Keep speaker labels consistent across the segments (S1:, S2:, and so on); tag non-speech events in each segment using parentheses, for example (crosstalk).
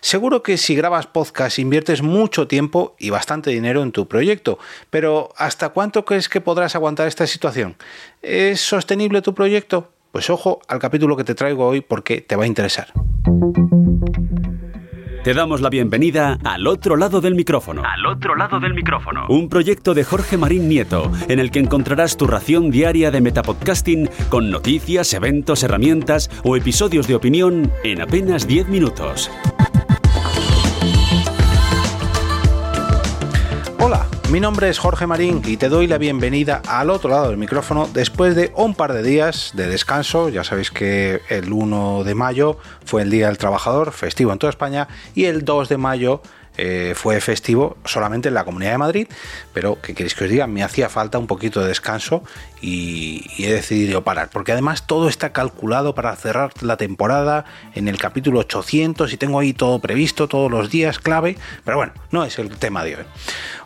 S1: Seguro que si grabas podcast inviertes mucho tiempo y bastante dinero en tu proyecto, pero ¿hasta cuánto crees que podrás aguantar esta situación? ¿Es sostenible tu proyecto? Pues ojo al capítulo que te traigo hoy porque te va a interesar.
S2: Te damos la bienvenida al otro lado del micrófono.
S3: Al otro lado del micrófono.
S2: Un proyecto de Jorge Marín Nieto, en el que encontrarás tu ración diaria de metapodcasting con noticias, eventos, herramientas o episodios de opinión en apenas 10 minutos.
S1: Mi nombre es Jorge Marín y te doy la bienvenida al otro lado del micrófono después de un par de días de descanso. Ya sabéis que el 1 de mayo fue el Día del Trabajador, festivo en toda España, y el 2 de mayo eh, fue festivo solamente en la Comunidad de Madrid, pero ¿qué queréis que os diga? Me hacía falta un poquito de descanso y, he decidido parar, porque además todo está calculado para cerrar la temporada en el capítulo 800 y tengo ahí todo previsto, todos los días clave, pero bueno, no es el tema de hoy.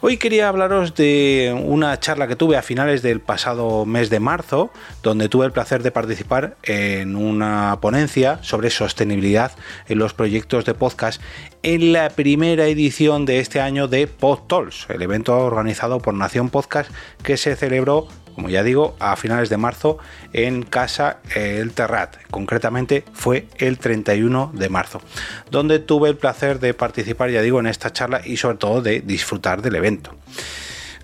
S1: Hoy quería hablaros de una charla que tuve a finales del pasado mes de marzo, donde tuve el placer de participar en una ponencia sobre sostenibilidad en los proyectos de podcast en la primera edición de este año de PodTalks, el evento organizado por Nación Podcast que se celebró como ya digo, a finales de marzo en Casa El Terrat. Concretamente fue el 31 de marzo, donde tuve el placer de participar, ya digo, en esta charla y sobre todo de disfrutar del evento.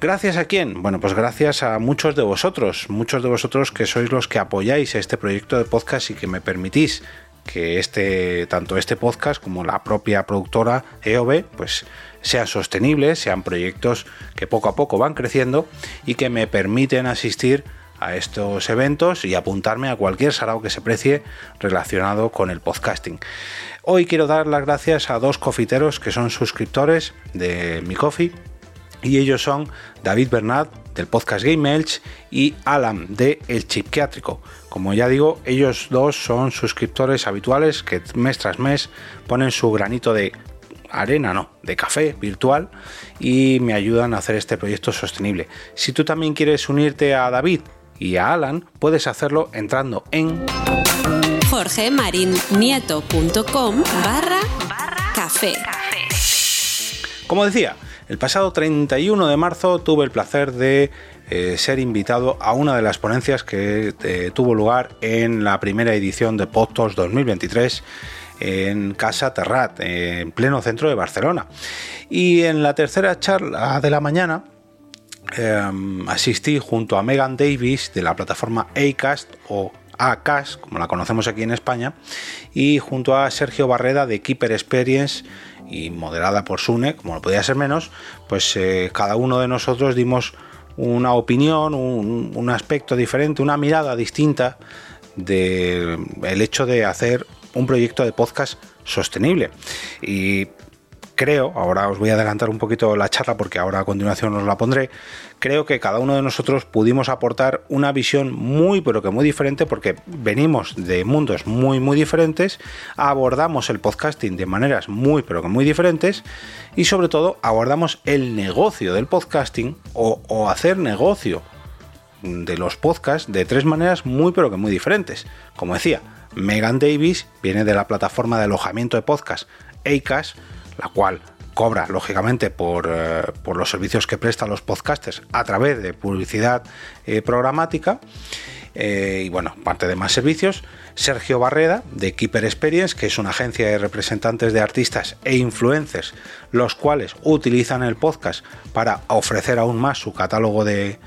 S1: ¿Gracias a quién? Bueno, pues gracias a muchos de vosotros, muchos de vosotros que sois los que apoyáis este proyecto de podcast y que me permitís que este, tanto este podcast como la propia productora EOB, pues sean sostenibles, sean proyectos que poco a poco van creciendo y que me permiten asistir a estos eventos y apuntarme a cualquier sarao que se precie relacionado con el podcasting. Hoy quiero dar las gracias a dos cofiteros que son suscriptores de mi coffee y ellos son David Bernat del podcast Game Melch y Alan de El Chipquiátrico. Como ya digo, ellos dos son suscriptores habituales que mes tras mes ponen su granito de arena, no, de café virtual y me ayudan a hacer este proyecto sostenible. Si tú también quieres unirte a David y a Alan, puedes hacerlo entrando en
S4: jorgemarinieto.com barra café.
S1: Como decía, el pasado 31 de marzo tuve el placer de eh, ser invitado a una de las ponencias que eh, tuvo lugar en la primera edición de PodTalks 2023 en Casa Terrat, en pleno centro de Barcelona. Y en la tercera charla de la mañana em, asistí junto a Megan Davis de la plataforma Acast o Acast, como la conocemos aquí en España, y junto a Sergio Barreda de Keeper Experience y moderada por Sune, como no podía ser menos, pues eh, cada uno de nosotros dimos una opinión, un, aspecto diferente, una mirada distinta del hecho de hacer un proyecto de podcast sostenible. Y creo, ahora os voy a adelantar un poquito la charla porque ahora a continuación os la pondré, creo que cada uno de nosotros pudimos aportar una visión muy pero que muy diferente porque venimos de mundos muy muy diferentes, abordamos el podcasting de maneras muy pero que muy diferentes y sobre todo abordamos el negocio del podcasting o, hacer negocio de los podcasts de tres maneras muy pero que muy diferentes. Como decía, Megan Davis viene de la plataforma de alojamiento de podcast Acast, la cual cobra lógicamente por, eh, los servicios que prestan los podcasters a través de publicidad eh, programática. Eh, y bueno, parte de más servicios. Sergio Barreda de Keeper Experience, que es una agencia de representantes de artistas e influencers, los cuales utilizan el podcast para ofrecer aún más su catálogo de,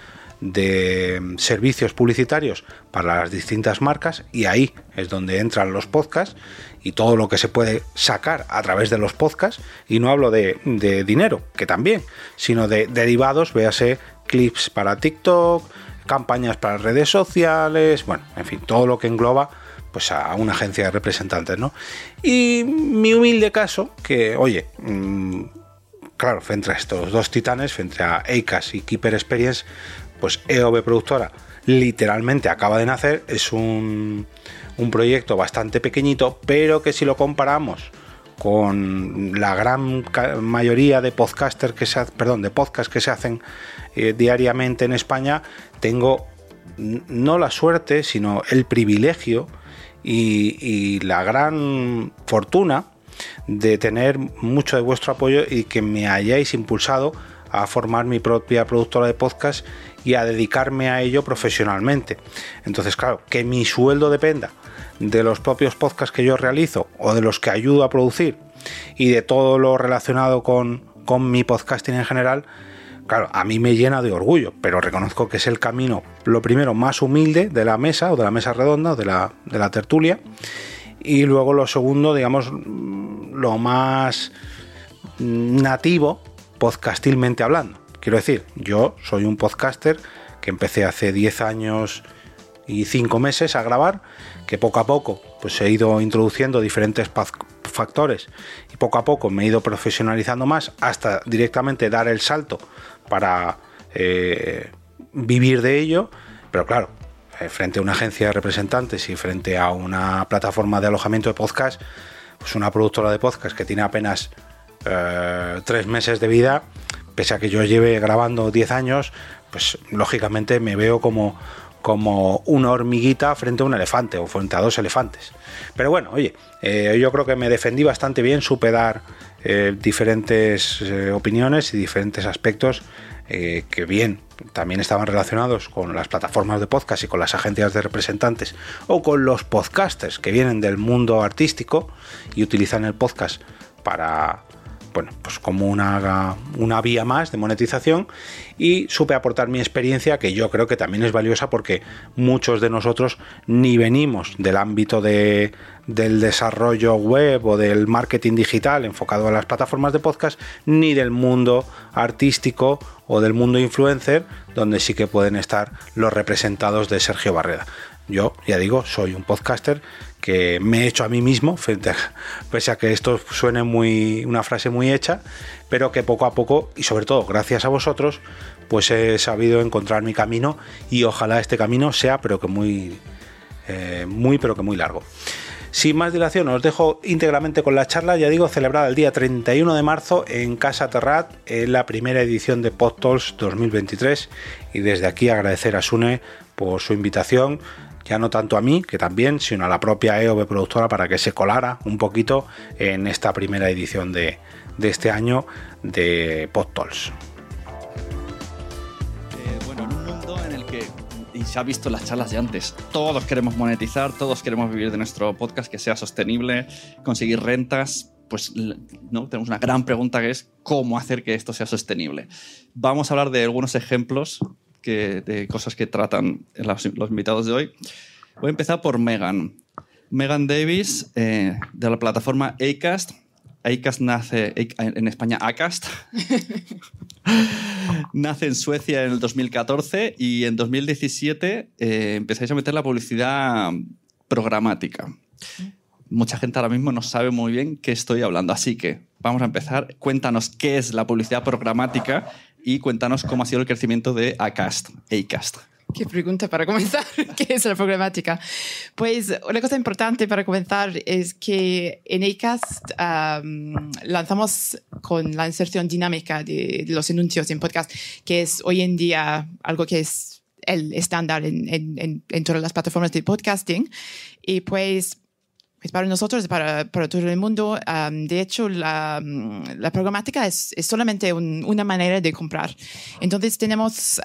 S1: de servicios publicitarios para las distintas marcas y ahí es donde entran los podcasts y todo lo que se puede sacar a través de los podcasts y no hablo de, dinero, que también, sino de derivados, véase clips para TikTok, campañas para redes sociales, bueno, en fin, todo lo que engloba pues a una agencia de representantes, ¿no? Y mi humilde caso, que, oye, mm, claro, frente a estos dos titanes, frente a EICAS y Keeper Experience, pues EOB Productora literalmente acaba de nacer, es un, proyecto bastante pequeñito, pero que si lo comparamos con la gran mayoría de podcasters que se perdón, de podcasts que se hacen eh, diariamente en España, tengo no la suerte, sino el privilegio y, y la gran fortuna de tener mucho de vuestro apoyo y que me hayáis impulsado a formar mi propia productora de podcast y a dedicarme a ello profesionalmente. Entonces, claro, que mi sueldo dependa de los propios podcasts que yo realizo o de los que ayudo a producir y de todo lo relacionado con, con mi podcasting en general, claro, a mí me llena de orgullo, pero reconozco que es el camino, lo primero, más humilde de la mesa o de la mesa redonda o de la, de la tertulia. Y luego lo segundo, digamos, lo más nativo, podcastilmente hablando. Quiero decir, yo soy un podcaster que empecé hace 10 años y 5 meses a grabar, que poco a poco pues he ido introduciendo diferentes factores y poco a poco me he ido profesionalizando más hasta directamente dar el salto para eh, vivir de ello. Pero claro, eh, frente a una agencia de representantes y frente a una plataforma de alojamiento de podcast, pues una productora de podcast que tiene apenas eh, tres meses de vida, pese a que yo lleve grabando 10 años, pues lógicamente me veo como, como una hormiguita frente a un elefante o frente a dos elefantes. Pero bueno, oye, yo creo que me defendí bastante bien, supe dar diferentes opiniones y diferentes aspectos eh, que bien también estaban relacionados con las plataformas de podcast y con las agencias de representantes o con los podcasters que vienen del mundo artístico y utilizan el podcast para bueno, pues como una, una vía más de monetización y supe aportar mi experiencia que yo creo que también es valiosa porque muchos de nosotros ni venimos del ámbito de, del desarrollo web o del marketing digital enfocado a las plataformas de podcast ni del mundo artístico o del mundo influencer donde sí que pueden estar los representados de Sergio Barrera. Yo, ya digo, soy un podcaster que me he hecho a mí mismo, pese a que esto suene muy una frase muy hecha, pero que poco a poco y sobre todo gracias a vosotros, pues he sabido encontrar mi camino y ojalá este camino sea, pero que muy, eh, muy, pero que muy largo. Sin más dilación, os dejo íntegramente con la charla, ya digo, celebrada el día 31 de marzo en Casa Terrat, en la primera edición de PodTools 2023. Y desde aquí agradecer a Sune por su invitación, ya no tanto a mí, que también, sino a la propia EOB productora para que se colara un poquito en esta primera edición de, este año de PodTools.
S3: Eh, bueno, en un mundo en el que, y se ha visto las charlas de antes, todos queremos monetizar, todos queremos vivir de nuestro podcast que sea sostenible, conseguir rentas, pues ¿no? tenemos una gran pregunta que es cómo hacer que esto sea sostenible. Vamos a hablar de algunos ejemplos de cosas que tratan los, invitados de hoy. Voy a empezar por Megan. Megan Davis, eh, de la plataforma Acast. Acast nace en España, Acast. (laughs) nace en Suecia en el 2014 y en 2017 eh, empezáis a meter la publicidad programática. Mucha gente ahora mismo no sabe muy bien qué estoy hablando, así que vamos a empezar. Cuéntanos qué es la publicidad programática y cuéntanos cómo ha sido el crecimiento de Acast, Acast.
S5: Qué pregunta para comenzar. (laughs) ¿Qué es la problemática? Pues una cosa importante para comenzar es que en Acast lanzamos con la inserción dinámica de, los anuncios en podcast, que es hoy en día algo que es el estándar en, en, en todas las plataformas de podcasting. Y pues para nosotros, para, para todo el mundo, de hecho, la, la programática es, es solamente una manera de comprar. Entonces tenemos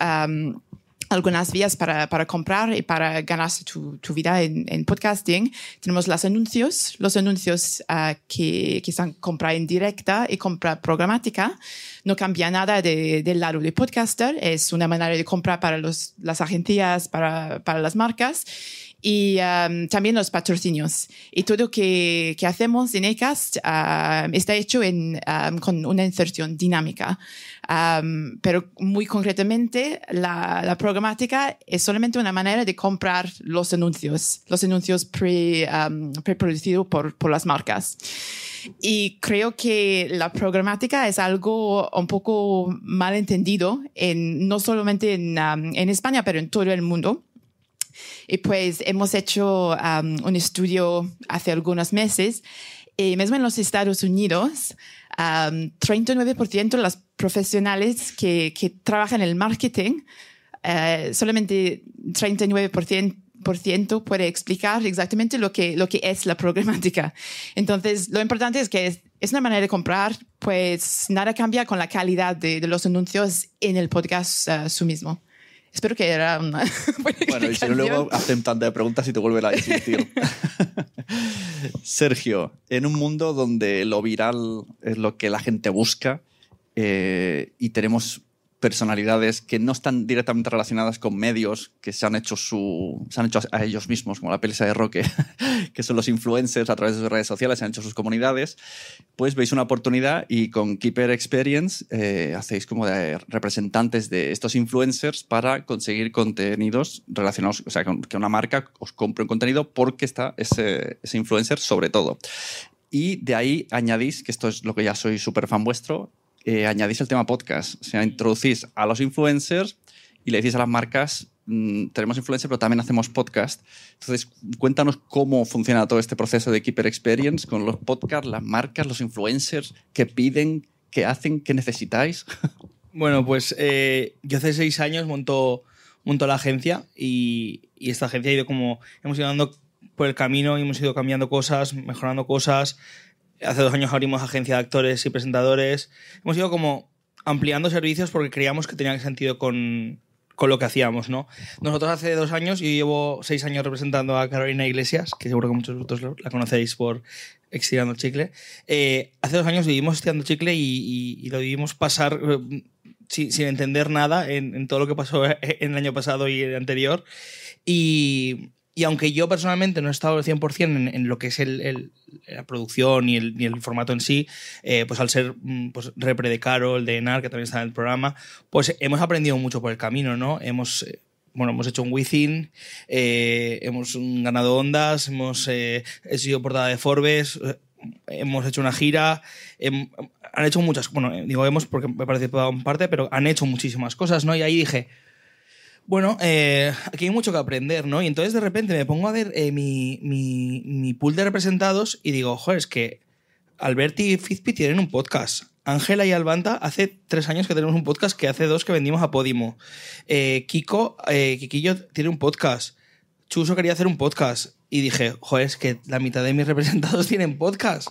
S5: algunas vías para, para, comprar y para ganarse tu, tu vida en, en, podcasting. Tenemos los anuncios, los anuncios uh, que, que son compra indirecta y compra programática. No cambia nada de, del lado de podcaster. Es una manera de comprar para los, las agencias, para, para las marcas y um, también los patrocinios. Y todo que, que hacemos en ECAST um, está hecho en, um, con una inserción dinámica. pero muy concretamente, la, la, programática es solamente una manera de comprar los anuncios, los anuncios pre, preproducidos por, por las marcas. Y creo que la programática es algo un poco mal entendido, en, no solamente en, en España, pero en todo el mundo. Y pues hemos hecho um, un estudio hace algunos meses y mismo en los Estados Unidos, um, 39% de los profesionales que, que, trabajan en el marketing, uh, solamente 39%, 100% puede explicar exactamente lo que, lo que es la programática. Entonces, lo importante es que es, es una manera de comprar, pues nada cambia con la calidad de, de los anuncios en el podcast uh, su mismo. Espero que era una (laughs) buena
S3: Bueno, y si no, luego hacen tantas preguntas y te vuelven a insistir. (laughs) Sergio, en un mundo donde lo viral es lo que la gente busca eh, y tenemos personalidades que no están directamente relacionadas con medios que se han hecho su se han hecho a ellos mismos como la pelea de Roque (laughs) que son los influencers a través de sus redes sociales se han hecho sus comunidades pues veis una oportunidad y con Keeper Experience eh, hacéis como representantes de estos influencers para conseguir contenidos relacionados o sea con, que una marca os compre un contenido porque está ese, ese influencer sobre todo. Y de ahí añadís, que esto es lo que ya soy súper fan vuestro, eh, añadís el tema podcast. O sea, introducís a los influencers y le decís a las marcas, mmm, tenemos influencers, pero también hacemos podcast. Entonces, cuéntanos cómo funciona todo este proceso de Keeper Experience con los podcasts, las marcas, los influencers, qué piden, qué hacen, qué necesitáis. (laughs)
S6: Bueno, pues eh, yo hace seis años monto, monto la agencia y, y, esta agencia ha ido como, hemos ido dando por el camino y hemos ido cambiando cosas, mejorando cosas. Hace dos años abrimos agencia de actores y presentadores. Hemos ido como ampliando servicios porque creíamos que tenía sentido con, con lo que hacíamos, ¿no? Nosotros hace dos años, yo llevo seis años representando a Carolina Iglesias, que seguro que muchos de vosotros la conocéis por Estirando Chicle. Eh, hace dos años vivimos Estirando Chicle y, y, y lo vivimos pasar eh, sin, sin, entender nada en, en, todo lo que pasó (laughs) en el año pasado y el anterior. Y, y aunque yo personalmente no he estado al 100% en, en lo que es el, el, la producción y el, y el, formato en sí, eh, pues al ser pues, repre de Carol, de Enar, que también está en el programa, pues hemos aprendido mucho por el camino, ¿no? Hemos, bueno, hemos hecho un Within, eh, hemos ganado ondas, hemos eh, sido portada de Forbes, hemos hecho una gira, han hecho muchas, bueno, digo hemos porque me parece en parte, pero han hecho muchísimas cosas, ¿no? Y ahí dije, bueno, eh, aquí hay mucho que aprender, ¿no? Y entonces de repente me pongo a ver eh, mi, mi, mi, pool de representados y digo, joder, es que Alberti y Fizpi tienen un podcast. Ángela y Albanta hace tres años que tenemos un podcast que hace dos que vendimos a Podimo. Eh, Kiko, Kikillo tiene un podcast. Chuso quería hacer un podcast. Y dije, joder, es que la mitad de mis representados (laughs) tienen podcast.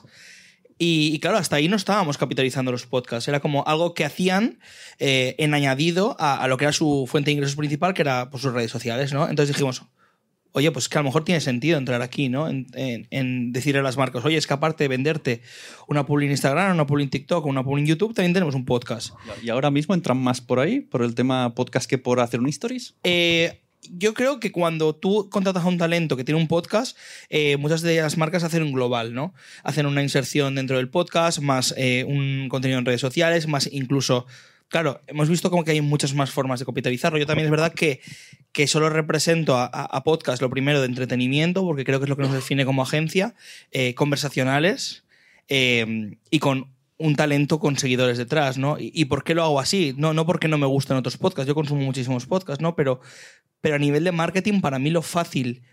S6: Y, y, claro, hasta ahí no estábamos capitalizando los podcasts. Era como algo que hacían eh, en añadido a, a, lo que era su fuente de ingresos principal, que era pues, sus redes sociales, ¿no? Entonces dijimos, oye, pues que a lo mejor tiene sentido entrar aquí, ¿no? En, en, en decirle a las marcas, oye, es que aparte de venderte una publi en Instagram, una publi en TikTok, una publi en YouTube, también tenemos un podcast.
S3: ¿Y ahora mismo entran más por ahí, por el tema podcast que por hacer un stories?
S6: Eh, yo creo que cuando tú contratas a un talento que tiene un podcast, eh, muchas de las marcas hacen un global, ¿no? Hacen una inserción dentro del podcast, más eh, un contenido en redes sociales, más incluso. Claro, hemos visto como que hay muchas más formas de capitalizarlo. Yo también es verdad que, que solo represento a, a, podcast lo primero de entretenimiento, porque creo que es lo que nos define como agencia, eh, conversacionales y con un talento con seguidores detrás, ¿no? ¿Y, ¿Y, por qué lo hago así? No, no porque no me gustan otros podcasts, yo consumo muchísimos podcasts, ¿no? Pero, pero a nivel de marketing, para mí lo fácil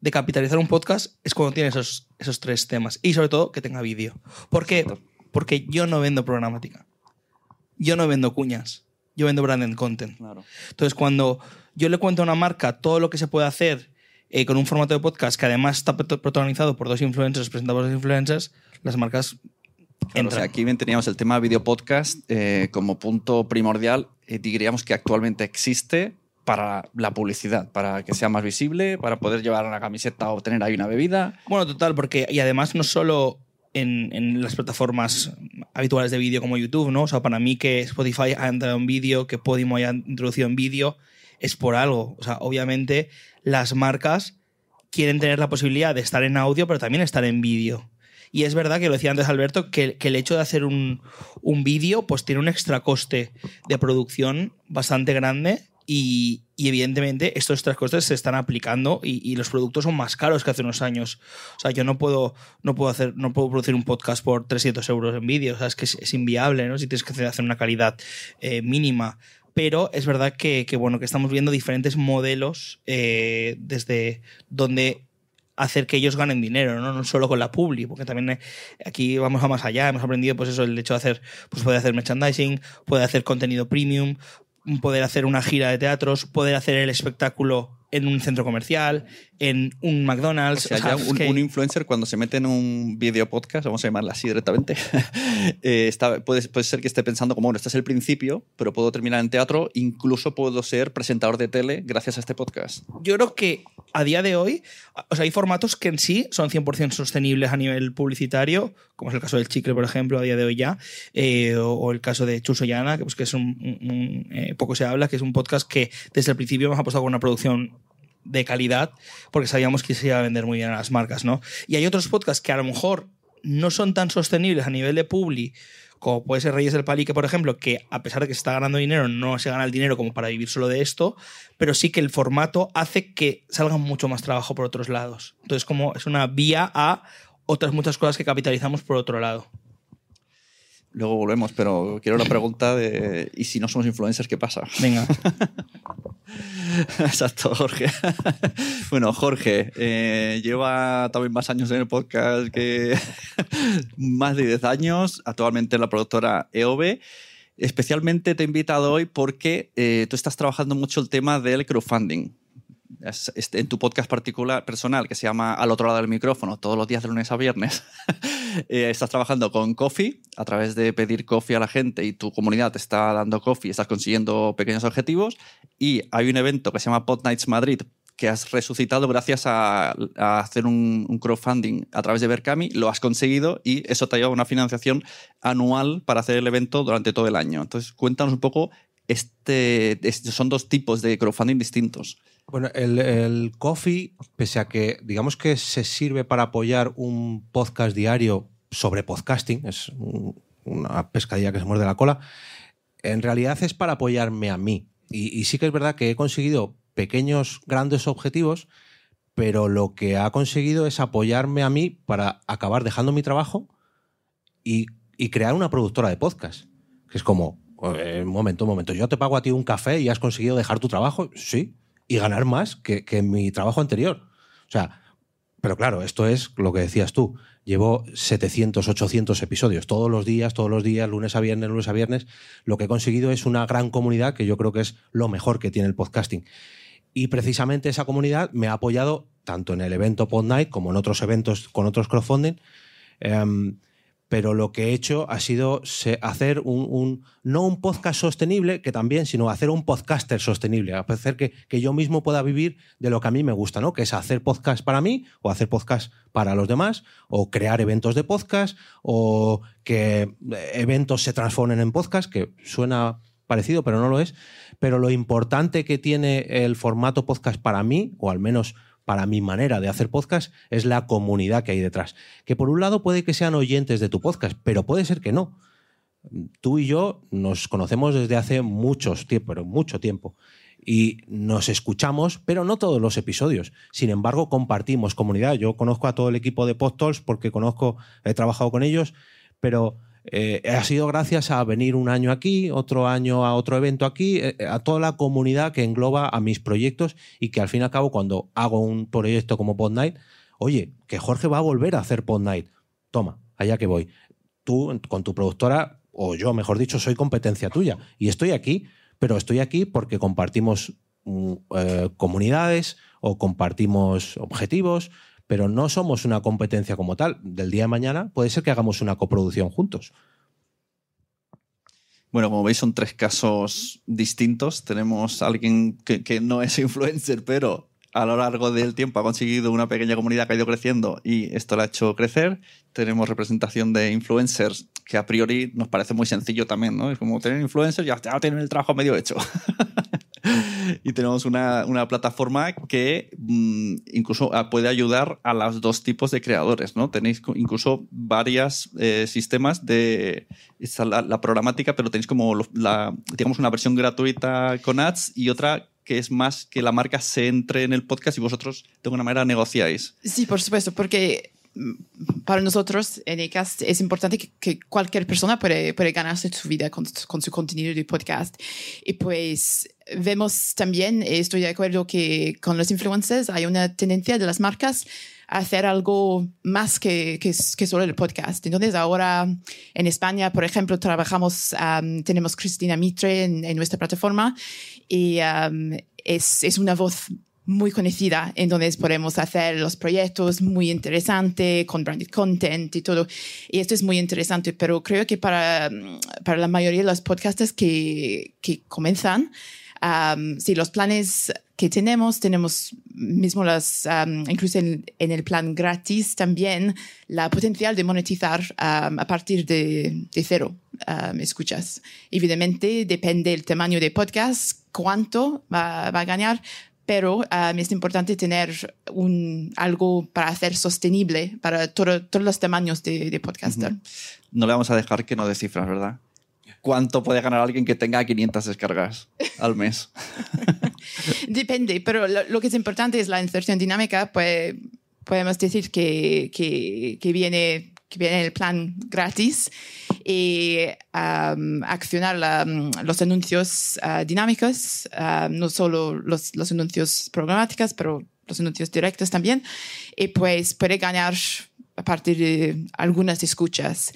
S6: de capitalizar un podcast es cuando tiene esos, esos tres temas. Y sobre todo que tenga vídeo. ¿Por qué? Porque yo no vendo programática. Yo no vendo cuñas. Yo vendo branded content.
S3: Claro.
S6: Entonces, cuando yo le cuento a una marca todo lo que se puede hacer eh, con un formato de podcast que además está protagonizado por dos influencers, presentados por influencers, las marcas
S3: Claro, o sea, aquí bien teníamos el tema video podcast eh, como punto primordial. Eh, diríamos que actualmente existe para la publicidad, para que sea más visible, para poder llevar una camiseta o tener ahí una bebida.
S6: Bueno, total, porque y además no solo en, en las plataformas habituales de vídeo como YouTube, ¿no? O sea, para mí que Spotify ha entrado en vídeo, que Podimo haya introducido en vídeo, es por algo. O sea, obviamente las marcas quieren tener la posibilidad de estar en audio, pero también estar en vídeo. Y es verdad que lo decía antes Alberto, que, el hecho de hacer un, un vídeo pues tiene un extra coste de producción bastante grande y, evidentemente estos tres costes se están aplicando y, los productos son más caros que hace unos años. O sea, yo no puedo, no puedo, hacer, no puedo producir un podcast por 300 euros en vídeo. O sea, es que es, inviable, ¿no? Si tienes que hacer una calidad eh, mínima pero es verdad que, que, bueno, que estamos viendo diferentes modelos eh, desde donde hacer que ellos ganen dinero, ¿no? no solo con la publi, porque también eh, aquí vamos a más allá, hemos aprendido pues eso, el hecho de hacer, pues poder hacer merchandising, poder hacer contenido premium, poder hacer una gira de teatros, poder hacer el espectáculo en un centro comercial, en un McDonald's.
S3: O sea,
S6: o sea,
S3: ya un,
S6: que-
S3: un influencer cuando se mete en un video podcast, vamos a llamarla así directamente, (laughs) eh, está- puede, puede ser que esté pensando como, bueno, este es el principio, pero puedo terminar en teatro, incluso puedo ser presentador de tele gracias a este podcast.
S6: yo creo que a día de hoy, o sea, hay formatos que en sí son 100% sostenibles a nivel publicitario, como es el caso del chicle, por ejemplo, a día de hoy ya, eh, o, o el caso de Chuso Llana, que, pues, que es un, un- un, eh, poco se habla, que es un podcast que desde el principio hemos apostado por una producción de calidad porque sabíamos que se iba a vender muy bien a las marcas, ¿no? Y hay otros podcasts que a lo mejor no son tan sostenibles a nivel de publi, como puede ser Reyes del Palique, por ejemplo, que a pesar de que se está ganando dinero, no se gana el dinero como para vivir solo de esto, pero sí que el formato hace que salga mucho más trabajo por otros lados. Entonces, como es una vía a otras muchas cosas que capitalizamos por otro lado.
S3: Luego volvemos, pero quiero la pregunta de, ¿y si no somos influencers, qué pasa?
S6: Venga. (laughs)
S3: Exacto, Jorge. (laughs) bueno, Jorge eh, lleva también más años en el podcast que (laughs) más de 10 años, actualmente en la productora EOB. Especialmente te he invitado hoy porque eh, tú estás trabajando mucho el tema del crowdfunding. En tu podcast particular, personal, que se llama Al otro lado del micrófono, todos los días de lunes a viernes, (laughs) eh, estás trabajando con Coffee a través de pedir coffee a la gente y tu comunidad te está dando coffee, estás consiguiendo pequeños objetivos y hay un evento que se llama Pod Nights Madrid que has resucitado gracias a, hacer un, un crowdfunding a través de Berkami, lo has conseguido y eso te ha llevado una financiación anual para hacer el evento durante todo el año. Entonces, cuéntanos un poco, este, son dos tipos de crowdfunding distintos.
S7: Bueno, el, Coffee, pese a que digamos que se sirve para apoyar un podcast diario sobre podcasting, es un- una pescadilla que se muerde la cola, en realidad es para apoyarme a mí. Y, y sí que es verdad que he conseguido pequeños, grandes objetivos, pero lo que ha conseguido es apoyarme a mí para acabar dejando mi trabajo y, y crear una productora de podcast. Que es como, eh, un momento, un momento, yo te pago a ti un café y has conseguido dejar tu trabajo, sí, y ganar más que, que mi trabajo anterior. O sea, pero claro, esto es lo que decías tú. Llevo 700, 800 episodios todos los días, todos los días, lunes a viernes, lunes a viernes. Lo que he conseguido es una gran comunidad que yo creo que es lo mejor que tiene el podcasting. Y precisamente esa comunidad me ha apoyado tanto en el evento Pod Night como en otros eventos con otros crowdfunding. Em, pero lo que he hecho ha sido hacer un, un- no un podcast sostenible, que también, sino hacer un podcaster sostenible, hacer que, que yo mismo pueda vivir de lo que a mí me gusta, ¿no? Que es hacer podcast para mí o hacer podcast para los demás o crear eventos de podcast o que eh, eventos se transformen en podcast, que suena parecido, pero no lo es. Pero lo importante que tiene el formato podcast para mí, o al menos para mi manera de hacer podcast, es la comunidad que hay detrás. Que por un lado puede que sean oyentes de tu podcast, pero puede ser que no. Tú y yo nos conocemos desde hace muchos tiempo, pero mucho tiempo. Y nos escuchamos, pero no todos los episodios. Sin embargo, compartimos comunidad. Yo conozco a todo el equipo de Podtalks porque conozco, he trabajado con ellos, pero eh, ha sido gracias a venir un año aquí, otro año a otro evento aquí, eh, a toda la comunidad que engloba a mis proyectos y que al fin y al cabo cuando hago un proyecto como Pod Night, oye, que Jorge va a volver a hacer Pod Night. Toma, allá que voy. Tú con tu productora, o yo mejor dicho, soy competencia tuya y estoy aquí, pero estoy aquí porque compartimos mm, eh, comunidades o compartimos objetivos, pero no somos una competencia como tal. Del día de mañana puede ser que hagamos una coproducción juntos.
S3: Bueno, como veis, son tres casos distintos. Tenemos alguien que, no es (laughs) influencer, pero a lo largo del tiempo ha conseguido una pequeña comunidad que ha ido creciendo y esto la ha hecho crecer. Tenemos representación de influencers que a priori nos parece muy sencillo también, ¿no? Es como tener influencers, ya, ya tienen el trabajo medio hecho. (laughs) y tenemos una, una plataforma que mm, incluso ah, puede ayudar a los dos tipos de creadores, ¿no? Tenéis incluso varios sistemas de la, programática, pero tenéis como digamos una versión gratuita con ads y otra que es más que la marca se entre en el podcast y vosotros de alguna manera negociáis.
S5: Sí, por supuesto, porque para nosotros en Acast es importante que, que cualquier persona puede, puede ganarse su vida con, con su contenido de podcast. Y pues vemos también, estoy de acuerdo que con los influencers hay una tendencia de las marcas a hacer algo más que, que, que solo el podcast. Entonces ahora en España, por ejemplo, trabajamos, um, tenemos Cristina Mitre en, en nuestra plataforma y um, es, es una voz muy conocida, entonces podemos hacer los proyectos muy interesantes con branded content y todo. Y esto es muy interesante, pero creo que para, para la mayoría de los podcasts que, que comienzan, um, si los planes que tenemos, tenemos mismo las, um, incluso en, en, el plan gratis también, la potencial de monetizar um, a partir de, de cero escuchas. Evidentemente depende del tamaño de podcast, cuánto va, va a ganar, pero um, es importante tener un, algo para hacer sostenible para todo, todos los tamaños de, de podcaster. Uh -huh.
S3: No le vamos a dejar que no dé cifras, ¿verdad? ¿Cuánto puede ganar alguien que tenga 500 descargas al mes? (laughs)
S5: Depende, pero lo, lo, que es importante es la inserción dinámica, pues podemos decir que, que, que viene que viene el plan gratis y um, accionar la, los anuncios uh, dinámicos, uh, no solo los, los anuncios programáticos, pero los anuncios directos también, y pues puede ganar a partir de algunas escuchas.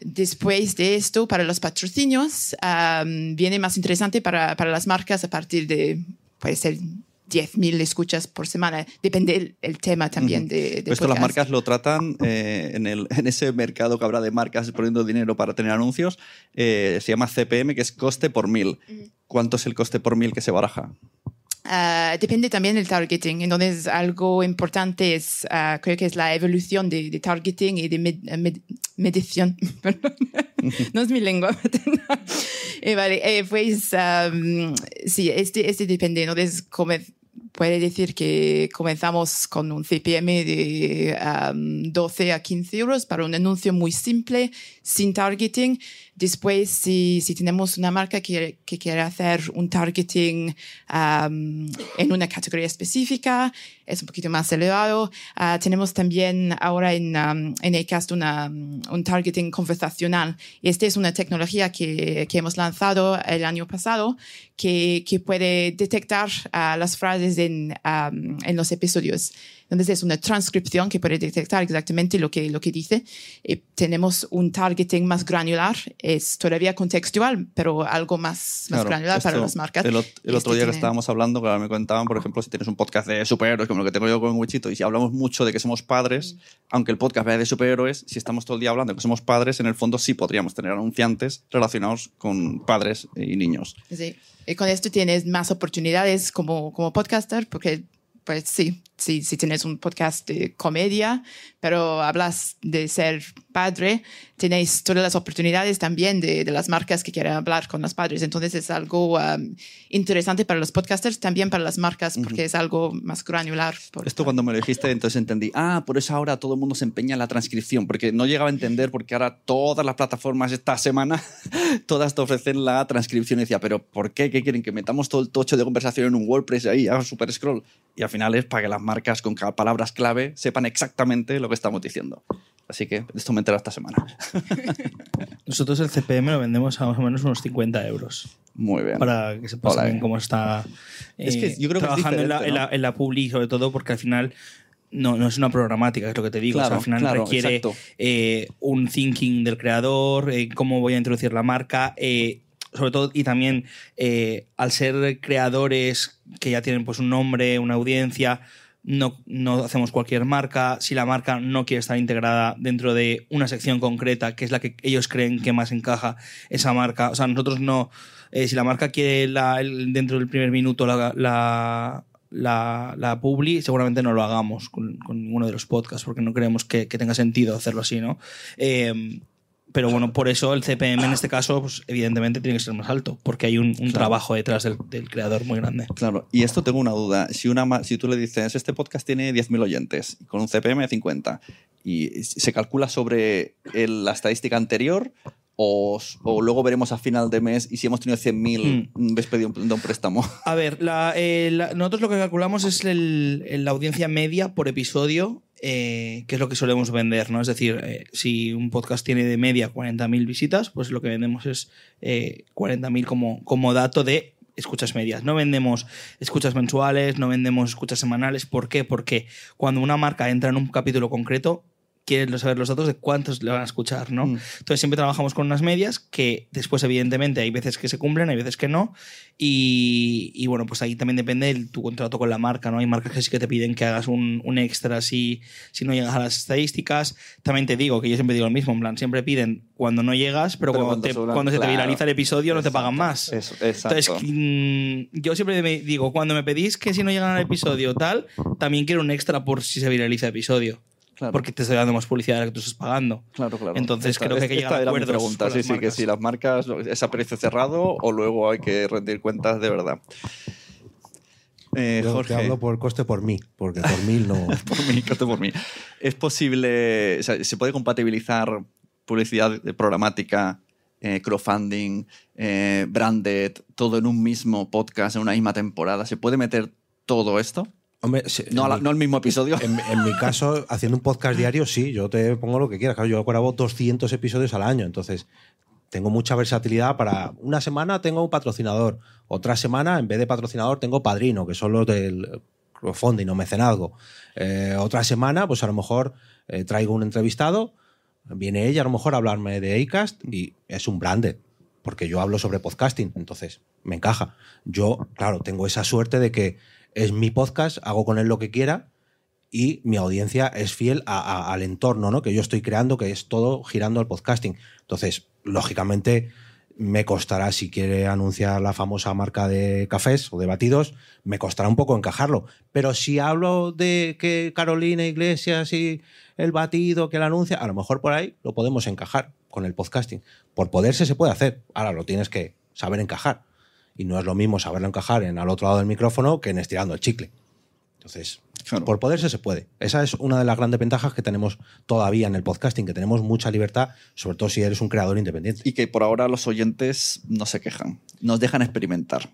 S5: Después de esto, para los patrocinios, um, viene más interesante para, para las marcas a partir de, puede ser 10.000 escuchas por semana. Depende el, el tema también de, de
S3: Esto las marcas lo tratan eh, en, el, en, ese mercado que habrá de marcas poniendo dinero para tener anuncios. Eh, se llama CPM, que es coste por mil. Uh -huh. ¿Cuánto es el coste por mil que se baraja?
S5: Uh, depende también del targeting. Entonces, algo importante es, uh, creo que es la evolución de, de targeting y de med, med, medición. (laughs) no es mi lengua. (laughs) eh, vale, eh, pues um, sí, este, este depende. Entonces, como puede decir que comenzamos con un CPM de um, 12 a 15 euros para un anuncio muy simple, sin targeting. Después, si, tenemos una marca que, quiere hacer un targeting en una categoría específica, es un poquito más elevado. Uh, tenemos también ahora en, um, en un targeting conversacional. Y esta es una tecnología que, hemos lanzado el año pasado que, puede detectar uh, las frases en los episodios. Entonces es una transcripción que puede detectar exactamente lo que, lo que dice. Y tenemos un targeting más granular, es todavía contextual, pero algo más, más
S3: claro,
S5: granular para las marcas.
S3: El, el otro
S5: este
S3: día
S5: tiene...
S3: que estábamos hablando, claro, me contaban, por ejemplo, si tienes un podcast de superhéroes, como lo que tengo yo con Wichito, y si hablamos mucho de que somos padres, mm. aunque el podcast vaya de superhéroes, si estamos todo el día hablando de que somos padres, en el fondo sí podríamos tener anunciantes relacionados con padres y niños.
S5: Sí. Y con esto tienes más oportunidades como, como podcaster, porque pues sí, sí, si tienes un podcast de comedia, pero hablas de ser padre, tenéis todas las oportunidades también de, de las marcas que quieren hablar con los padres. Entonces es algo um, interesante para los podcasters, también para las marcas, porque uh -huh. es algo más granular.
S3: Por Esto cuando me lo dijiste, entonces entendí, ah, por eso ahora todo el mundo se empeña en la transcripción, porque no llegaba a entender porque ahora todas las plataformas esta semana, (laughs) todas te ofrecen la transcripción y decía, pero ¿por qué? ¿Qué quieren? Que metamos todo el tocho de conversación en un WordPress ahí, haga super scroll. Y al final es para que las marcas con palabras clave sepan exactamente lo que estamos diciendo. Así que esto me entero esta semana. (laughs)
S6: Nosotros el CPM lo vendemos a más o menos unos 50 euros.
S3: Muy bien.
S6: Para que sepas
S3: Hola,
S6: bien
S3: eh.
S6: cómo está eh,
S3: es que yo creo
S6: trabajando
S3: que es
S6: en, la,
S3: ¿no?
S6: en, la, en la publi, sobre todo porque al final no, no es una programática, es lo que te digo.
S3: Claro,
S6: o sea, al final
S3: claro,
S6: requiere eh, un thinking del creador, eh, cómo voy a introducir la marca. Eh, sobre todo, y también eh, al ser creadores que ya tienen pues un nombre, una audiencia, no, no, hacemos cualquier marca. Si la marca no quiere estar integrada dentro de una sección concreta, que es la que ellos creen que más encaja esa marca, o sea, nosotros no. Eh, si la marca quiere la, el, dentro del primer minuto la, la, la, publi, seguramente no lo hagamos con, con, ninguno de los podcasts, porque no creemos que, que tenga sentido hacerlo así, ¿no? Eh, pero bueno, por eso el CPM en este caso, pues, evidentemente tiene que ser más alto, porque hay un, un claro. trabajo detrás del, del, creador muy grande.
S3: Claro, y esto tengo una duda. Si, una, si tú le dices, este podcast tiene 10.000 oyentes, con un CPM de 50, y se calcula sobre el, la estadística anterior, o, o, luego veremos a final de mes y si hemos tenido 100.000 mm. ves pedido un, un, préstamo.
S6: A ver, la, eh, la, nosotros lo que calculamos es el, la audiencia media por episodio, eh, que es lo que solemos vender, ¿no? Es decir, eh, si un podcast tiene de media 40.000 visitas, pues lo que vendemos es eh, 40.000 como, como dato de escuchas medias. No vendemos escuchas mensuales, no vendemos escuchas semanales. ¿Por qué? Porque cuando una marca entra en un capítulo concreto, quiere saber los datos de cuántos le van a escuchar, ¿no?
S3: Mm.
S6: Entonces siempre trabajamos con unas medias que después, evidentemente, hay veces que se cumplen, hay veces que no. Y, y bueno, pues ahí también depende de tu contrato con la marca, ¿no? Hay marcas que sí que te piden que hagas un, un extra si, si no llegas a las estadísticas. También te digo, que yo siempre digo lo mismo, en plan, siempre piden cuando no llegas, pero,
S3: Pero
S6: cuando,
S3: cuando
S6: te-
S3: sobran,
S6: cuando se te
S3: claro.
S6: viraliza el episodio no te pagan más.
S3: Eso, exacto.
S6: Entonces, mm, yo siempre me digo, cuando me pedís que si no llegan al episodio tal, también quiero un extra por si se viraliza el episodio.
S3: Claro.
S6: Porque te estoy dando más publicidad de la que tú estás pagando.
S3: Claro, claro.
S6: Entonces, creo que hay que
S3: esta
S6: llegar a acuerdos
S3: pregunta.
S6: con
S3: Sí,
S6: las
S3: sí, que si las marcas es a precio cerrado o luego hay que rendir cuentas de verdad. Eh,
S7: Yo
S3: Jorge,
S7: te hablo por coste por mí, porque por mil no. (laughs)
S3: por mí, coste por mí. ¿Es posible, o sea, se puede compatibilizar publicidad programática, eh, crowdfunding, eh, branded, todo en un mismo podcast, en una misma temporada? ¿Se puede meter todo esto?
S7: Hombre, sí,
S3: No, a
S7: en
S3: la-
S7: mi-
S3: no al mismo episodio.
S7: En, en mi caso, haciendo un podcast diario, sí, yo te pongo lo que quieras. Claro, yo grabo 200 episodios al año, entonces tengo mucha versatilidad para... Una semana tengo un patrocinador, otra semana, en vez de patrocinador, tengo padrino, que son los del crowdfunding o mecenazgo. Eh, otra semana, pues a lo mejor eh, traigo un entrevistado, viene ella a lo mejor a hablarme de Acast y es un branded, porque yo hablo sobre podcasting, entonces me encaja. Yo, claro, tengo esa suerte de que es mi podcast, hago con él lo que quiera y mi audiencia es fiel al entorno ¿no? que yo estoy creando, que es todo girando al podcasting. Entonces, lógicamente, me costará, si quiere anunciar la famosa marca de cafés o de batidos, me costará un poco encajarlo. Pero si hablo de que Carolina Iglesias y el batido que la anuncia, a lo mejor por ahí lo podemos encajar con el podcasting. Por poderse se puede hacer. Ahora lo tienes que saber encajar. Y no es lo mismo saberlo encajar en al otro lado del micrófono que en estirando el chicle. Entonces,
S3: Claro.
S7: por poderse se puede. Esa es una de las grandes ventajas que tenemos todavía en el podcasting, que tenemos mucha libertad, sobre todo si eres un creador independiente.
S3: Y que por ahora los oyentes no se quejan, nos dejan experimentar.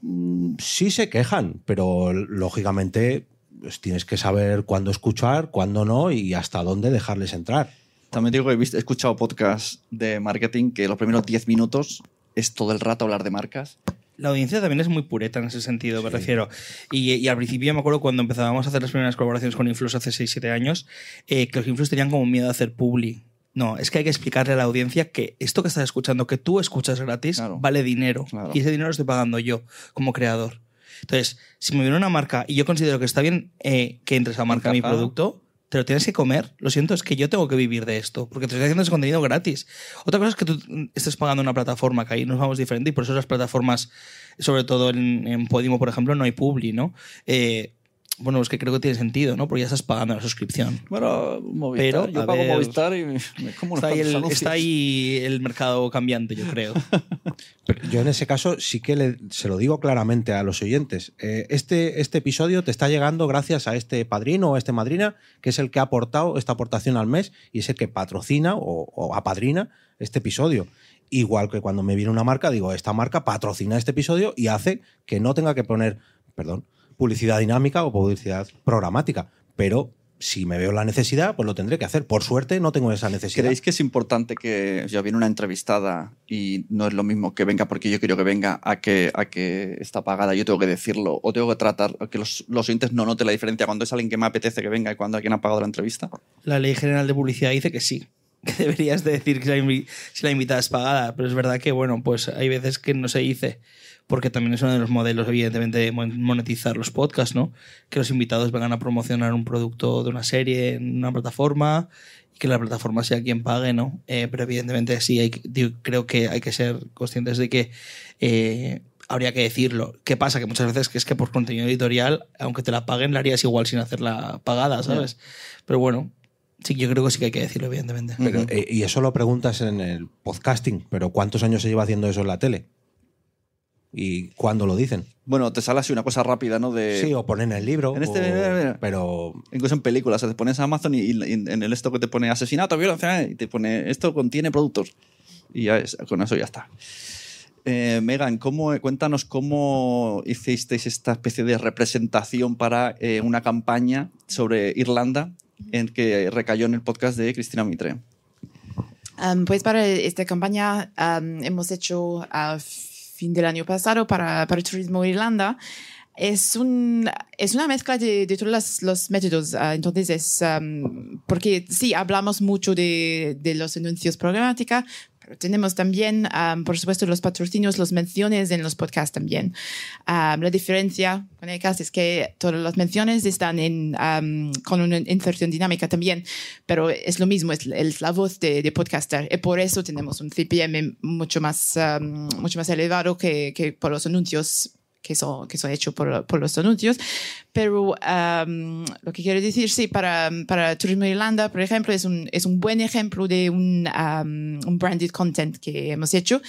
S7: Sí se quejan, pero lógicamente pues, tienes que saber cuándo escuchar, cuándo no y hasta dónde dejarles entrar.
S3: También digo que he, visto- he escuchado podcasts de marketing que los primeros 10 minutos es todo el rato hablar de marcas.
S6: La audiencia también es muy pureta en ese sentido, me refiero. Y, y al principio me acuerdo cuando empezábamos a hacer las primeras colaboraciones con Influx hace 6-7 años, eh, que los Influx tenían como miedo a hacer publi. No, es que hay que explicarle a la audiencia que esto que estás escuchando, que tú escuchas gratis,
S3: Claro.
S6: vale dinero.
S3: Claro.
S6: Y ese dinero lo estoy pagando yo como creador. Entonces, si me viene una marca y yo considero que está bien eh, que entre esa marca a mi producto, te lo tienes que comer. Lo siento, es que yo tengo que vivir de esto, porque te estoy haciendo ese contenido gratis. Otra cosa es que tú estés pagando una plataforma, que ahí nos vamos diferente, y por eso las plataformas, sobre todo en, en Podimo, por ejemplo, no hay publi, ¿no? Eh, bueno, es que creo que tiene sentido, ¿no? Porque ya estás pagando la suscripción.
S3: Bueno, Movistar,
S6: Pero,
S3: yo pago
S6: ver,
S3: Movistar y me, me como
S6: Está ahí, el,
S3: anuncios.
S6: está ahí el mercado cambiante, yo creo. (laughs)
S7: Pero yo en ese caso sí que le- se lo digo claramente a los oyentes. Eh, este, este episodio te está llegando gracias a este padrino o a este madrina, que es el que ha aportado esta aportación al mes y es el que patrocina o, o apadrina este episodio. Igual que cuando me viene una marca, digo, esta marca patrocina este episodio y hace que no tenga que poner, perdón, publicidad dinámica o publicidad programática. Pero si me veo la necesidad, pues lo tendré que hacer. Por suerte no tengo esa necesidad.
S3: ¿Creéis que es importante que ya viene una entrevistada y no es lo mismo que venga porque yo quiero que venga a que, a que está pagada, yo tengo que decirlo o tengo que tratar a que los, los oyentes no noten la diferencia cuando es alguien que me apetece que venga y cuando alguien ha pagado la entrevista?
S6: La ley general de publicidad dice que sí, (laughs) que deberías de decir que si la, invi- si la invitada es pagada, pero es verdad que, bueno, pues hay veces que no se dice, porque también es uno de los modelos, evidentemente, de mon- monetizar los podcasts, ¿no? Que los invitados vengan a promocionar un producto de una serie en una plataforma y que la plataforma sea quien pague, ¿no? Eh, pero evidentemente sí, hay, que- digo, creo que hay que ser conscientes de que eh, habría que decirlo. ¿Qué pasa? Que muchas veces que es que por contenido editorial, aunque te la paguen, la harías igual sin hacerla pagada, ¿sabes? Pero bueno, sí, yo creo que sí que hay que decirlo, evidentemente.
S7: Pero, eh, y eso lo preguntas en el podcasting, pero ¿cuántos años se lleva haciendo eso en la tele? ¿Y cuándo lo dicen?
S3: Bueno, te sale así una cosa rápida, ¿no? De,
S7: Sí, o ponen el libro.
S3: En este-
S7: o-
S3: mira, mira.
S7: Pero
S3: Incluso en películas, te pones a Amazon y, y en el esto que te pone asesinato, violencia, y te pone esto contiene productos. Y ya es- con eso ya está. Eh, Megan, ¿cómo, cuéntanos cómo hicisteis esta especie de representación para eh, una campaña sobre Irlanda en que recayó en el podcast de Cristina Mitre.
S5: Um, pues para esta campaña um, hemos hecho a fin del año pasado para, para Turismo Irlanda. Es, un, es una mezcla de, de todos los, los métodos. ah, entonces, es um, porque sí, hablamos mucho de, de los anuncios programática, tenemos también, um, por supuesto, los patrocinios, las menciones en los podcasts también. Um, la diferencia con Acast es que todas las menciones están en, um, con una inserción dinámica también, pero es lo mismo, es, es la voz de, de podcaster. Y por eso tenemos un CPM mucho más, mucho más elevado que, que por los anuncios que son, que son hechos por, por los anuncios. Pero um, lo que quiero decir, sí, para, para Turismo Irlanda, por ejemplo, es un, es un buen ejemplo de un, um, un branded content que hemos hecho.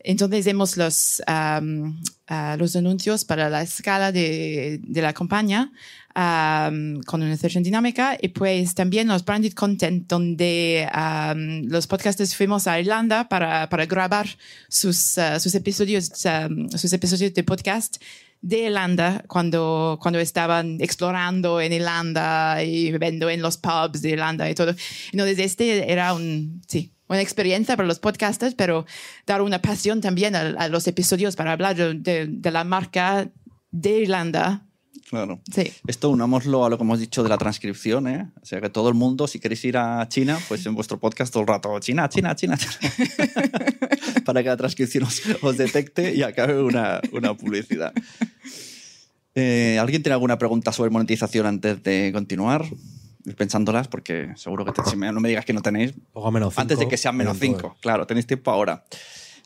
S5: Entonces, vemos los, um, uh, los anuncios para la escala de, de la campaña um, con una inserción dinámica y pues también los branded content donde um, los podcasters fuimos a Irlanda para, para grabar sus, uh, sus episodios um, sus episodios de podcast de Irlanda cuando, cuando estaban explorando en Irlanda y bebiendo en los pubs de Irlanda y todo. Entonces, este era un, sí, una experiencia para los podcasters, pero dar una pasión también a, a los episodios para hablar de, de la marca de Irlanda.
S3: Claro.
S5: Sí.
S3: Esto unámoslo a lo que hemos dicho de la transcripción, ¿eh? O sea, que todo el mundo, si queréis ir a China, pues en vuestro podcast todo el rato, China, China, China, China. (laughs) para que la transcripción os, os detecte y acabe una, una publicidad. Eh, ¿Alguien tiene alguna pregunta sobre monetización antes de continuar? Ir pensándolas, porque seguro que te- si me- no me digas que no tenéis.
S7: Pongo menos cinco,
S3: antes de que sean menos
S7: pero
S3: 5, claro, tenéis tiempo ahora.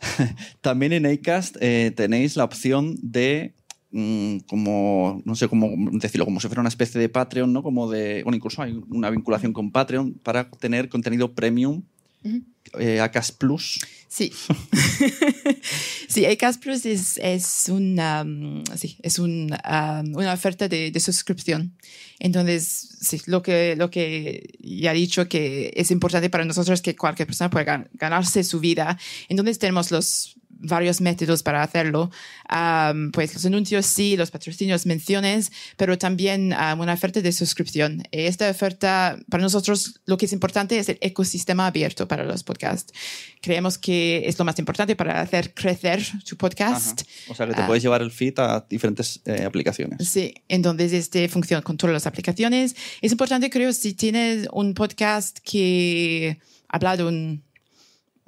S3: (laughs) También en Acast eh, tenéis la opción de mm, como no sé cómo decirlo como si fuera una especie de Patreon no como de bueno incluso hay una vinculación con Patreon para tener contenido premium
S5: Ujú.
S3: eh, Acast Plus
S5: Sí. (laughs) sí, Acast Plus es, es, una, um, sí, es un, um, una oferta de, de suscripción. Entonces, sí, lo que, lo que ya he dicho que es importante para nosotros que cualquier persona pueda gan- ganarse su vida. Entonces, tenemos los varios métodos para hacerlo. Um, pues los anuncios sí, los patrocinios, menciones, pero también um, una oferta de suscripción. Esta oferta, para nosotros, lo que es importante es el ecosistema abierto para los podcasts. Creemos que es lo más importante para hacer crecer tu podcast.
S3: Ajá. o sea que te
S5: Ah.
S3: puedes llevar el feed a diferentes eh, aplicaciones
S5: Sí, entonces este funciona con todas las aplicaciones. Es importante, creo, si tienes un podcast que habla de un,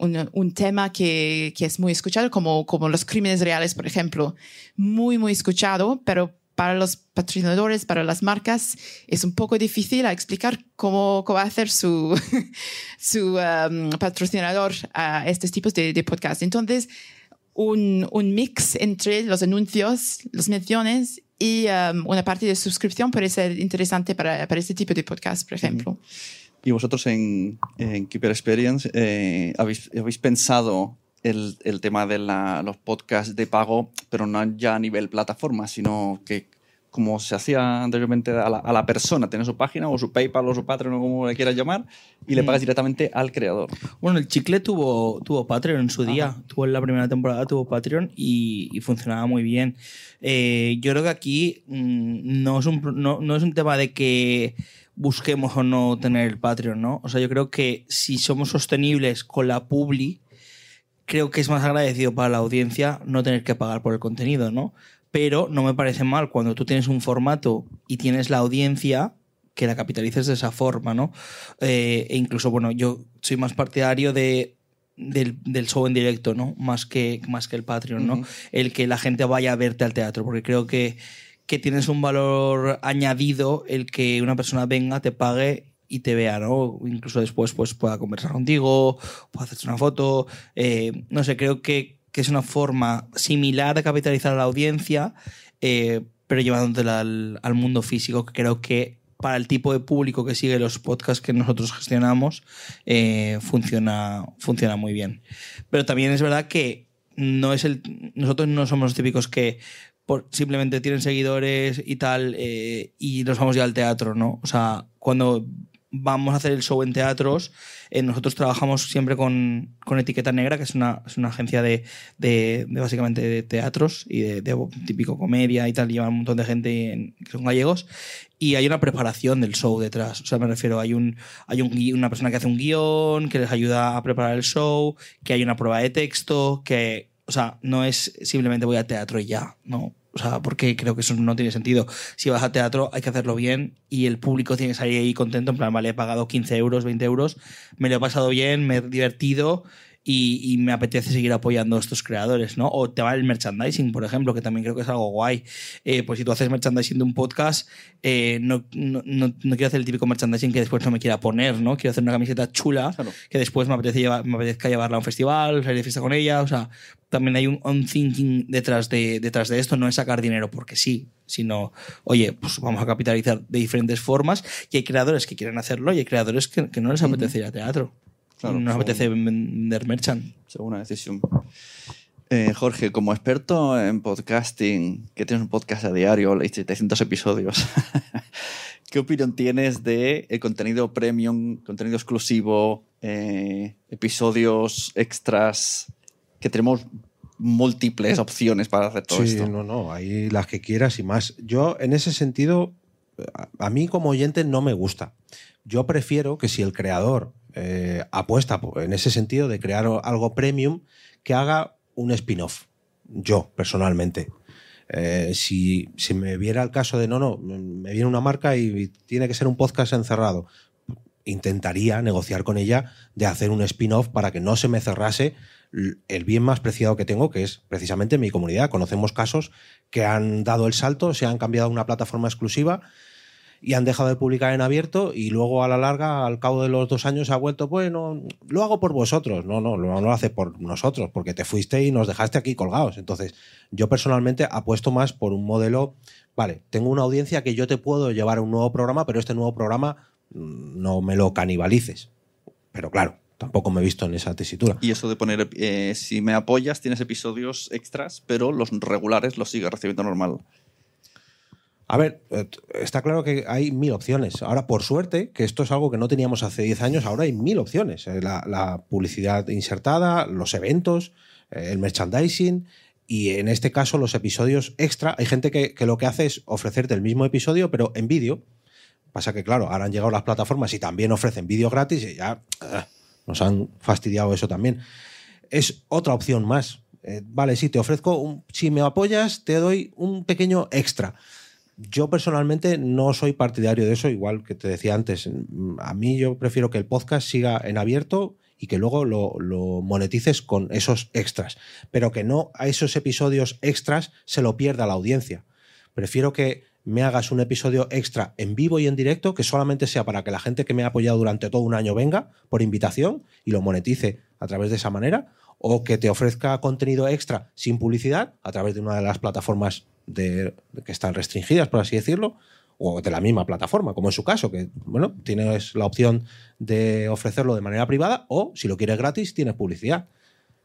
S5: un, un tema que, que es muy escuchado, como, como los crímenes reales, por ejemplo. Muy, muy escuchado, pero para los patrocinadores, para las marcas, es un poco difícil a explicar cómo, cómo va a hacer su, (laughs) su um, patrocinador a estos tipos de, de podcast. Entonces, un, un mix entre los anuncios, las menciones y um, una parte de suscripción puede ser interesante para, para este tipo de podcast, por ejemplo.
S3: Y vosotros en, en Keeper Experience eh, habéis, habéis pensado el, el tema de la- los podcasts de pago pero no ya a nivel plataforma sino que como se hacía anteriormente a la, a la persona, tener su página o su PayPal o su Patreon o como le quieras llamar, y le
S6: Mm.
S3: pagas directamente al creador.
S6: Bueno, el chicle tuvo, tuvo Patreon en su día. Tuvo en la primera temporada, tuvo Patreon y, y funcionaba muy bien. Eh, yo creo que aquí mm, no, es un, no es un tema de que busquemos o no tener el Patreon, ¿no? O sea, yo creo que si somos sostenibles con la publi, creo que es más agradecido para la audiencia no tener que pagar por el contenido, ¿no? Pero no me parece mal cuando tú tienes un formato y tienes la audiencia que la capitalices de esa forma, ¿no? Eh, e incluso, bueno, yo soy más partidario de, del, del show en directo, ¿no? Más que, más que el Patreon, ¿no? El que la gente vaya a verte al teatro, porque creo que, que tienes un valor añadido el que una persona venga, te pague y te vea, ¿no? Incluso después pues, pueda conversar contigo, pueda hacerte una foto. eh, no sé, creo que, que es una forma similar de capitalizar a la audiencia, eh, pero llevándotela al, al mundo físico, que creo que para el tipo de público que sigue los podcasts que nosotros gestionamos, eh, funciona, funciona muy bien. Pero también es verdad que no es el, nosotros no somos los típicos que simplemente tienen seguidores y tal eh, y nos vamos ya al teatro, ¿no? O sea, cuando vamos a hacer el show en teatros, eh, nosotros trabajamos siempre con, con Etiqueta Negra, que es una, es una agencia de, de- básicamente de teatros y de, típico comedia y tal, llevan un montón de gente en- que son gallegos y hay una preparación del show detrás. O sea, me refiero, hay, un, hay una persona que hace un guion, que les ayuda a preparar el show, que hay una prueba de texto, que, o sea, no es simplemente voy al teatro y ya, ¿no? O sea, porque creo que eso no tiene sentido. Si vas a teatro, hay que hacerlo bien y el público tiene que salir ahí contento. En plan, vale, he pagado 15 euros, 20 euros, me lo he pasado bien, me he divertido y, y me apetece seguir apoyando a estos creadores, ¿no? O te va el merchandising, por ejemplo, que también creo que es algo guay. Eh, pues si tú haces merchandising de un podcast, eh, no, no, no, no quiero hacer el típico merchandising que después no me quiera poner, ¿no? Quiero hacer una camiseta chula
S3: Claro.
S6: que después me, apetece llevar- me apetezca llevarla a un festival, salir de fiesta con ella. O sea, también hay un, un thinking detrás de, detrás de esto. No es sacar dinero porque sí, sino, oye, pues vamos a capitalizar de diferentes formas. Y hay creadores que quieren hacerlo y hay creadores que, que no les apetece ir a teatro.
S3: Claro,
S6: no les
S3: son-
S6: apetece vender merchant.
S3: Según una decisión. Eh, Jorge, como experto en podcasting, que tienes un podcast a diario, leíste 700 episodios, (laughs) ¿qué opinión tienes de el contenido premium, contenido exclusivo, eh, episodios extras, que tenemos múltiples opciones para hacer todo
S7: Sí,
S3: esto?
S7: no, no, hay las que quieras y más. Yo, en ese sentido, a mí como oyente no me gusta. Yo prefiero que si el creador eh, apuesta en ese sentido de crear algo premium, que haga un spin-off. Yo, personalmente. Eh, si, si me viera el caso de no, no, me viene una marca y, y tiene que ser un podcast encerrado, intentaría negociar con ella de hacer un spin-off para que no se me cerrase el bien más preciado que tengo, que es precisamente mi comunidad. Conocemos casos que han dado el salto, se han cambiado a una plataforma exclusiva y han dejado de publicar en abierto y luego a la larga, al cabo de los dos años, ha vuelto, bueno, lo hago por vosotros. No, no, no lo hace por nosotros, porque te fuiste y nos dejaste aquí colgados. Entonces, yo personalmente apuesto más por un modelo, vale, tengo una audiencia que yo te puedo llevar a un nuevo programa, pero este nuevo programa mm, no me lo canibalices. Pero claro, tampoco me he visto en esa tesitura.
S3: Y eso de poner, eh, si me apoyas, tienes episodios extras, pero los regulares los sigues recibiendo normal.
S7: A ver, eh, está claro que hay mil opciones. Ahora, por suerte, que esto es algo que no teníamos hace 10 años, ahora hay mil opciones. Eh, La, publicidad insertada, los eventos, eh, el merchandising y en este caso los episodios extra. Hay gente que, lo que hace es ofrecerte el mismo episodio, pero en vídeo. Pasa que, claro, ahora han llegado las plataformas y también ofrecen vídeo gratis y ya eh, nos han fastidiado eso también. Es otra opción más. Vale, sí, te ofrezco, un- si me apoyas, te doy un pequeño extra. Yo personalmente no soy partidario de eso, igual que te decía antes. A mí yo prefiero que el podcast siga en abierto y que luego lo monetices con esos extras, pero que no a esos episodios extras se lo pierda la audiencia. Prefiero que me hagas un episodio extra en vivo y en directo que solamente sea para que la gente que me ha apoyado durante todo un año venga por invitación y lo monetice a través de esa manera, o que te ofrezca contenido extra sin publicidad a través de una de las plataformas de, que están restringidas, por así decirlo, o de la misma plataforma, como en su caso, que bueno, tienes la opción de ofrecerlo de manera privada, o si lo quieres gratis, tienes publicidad.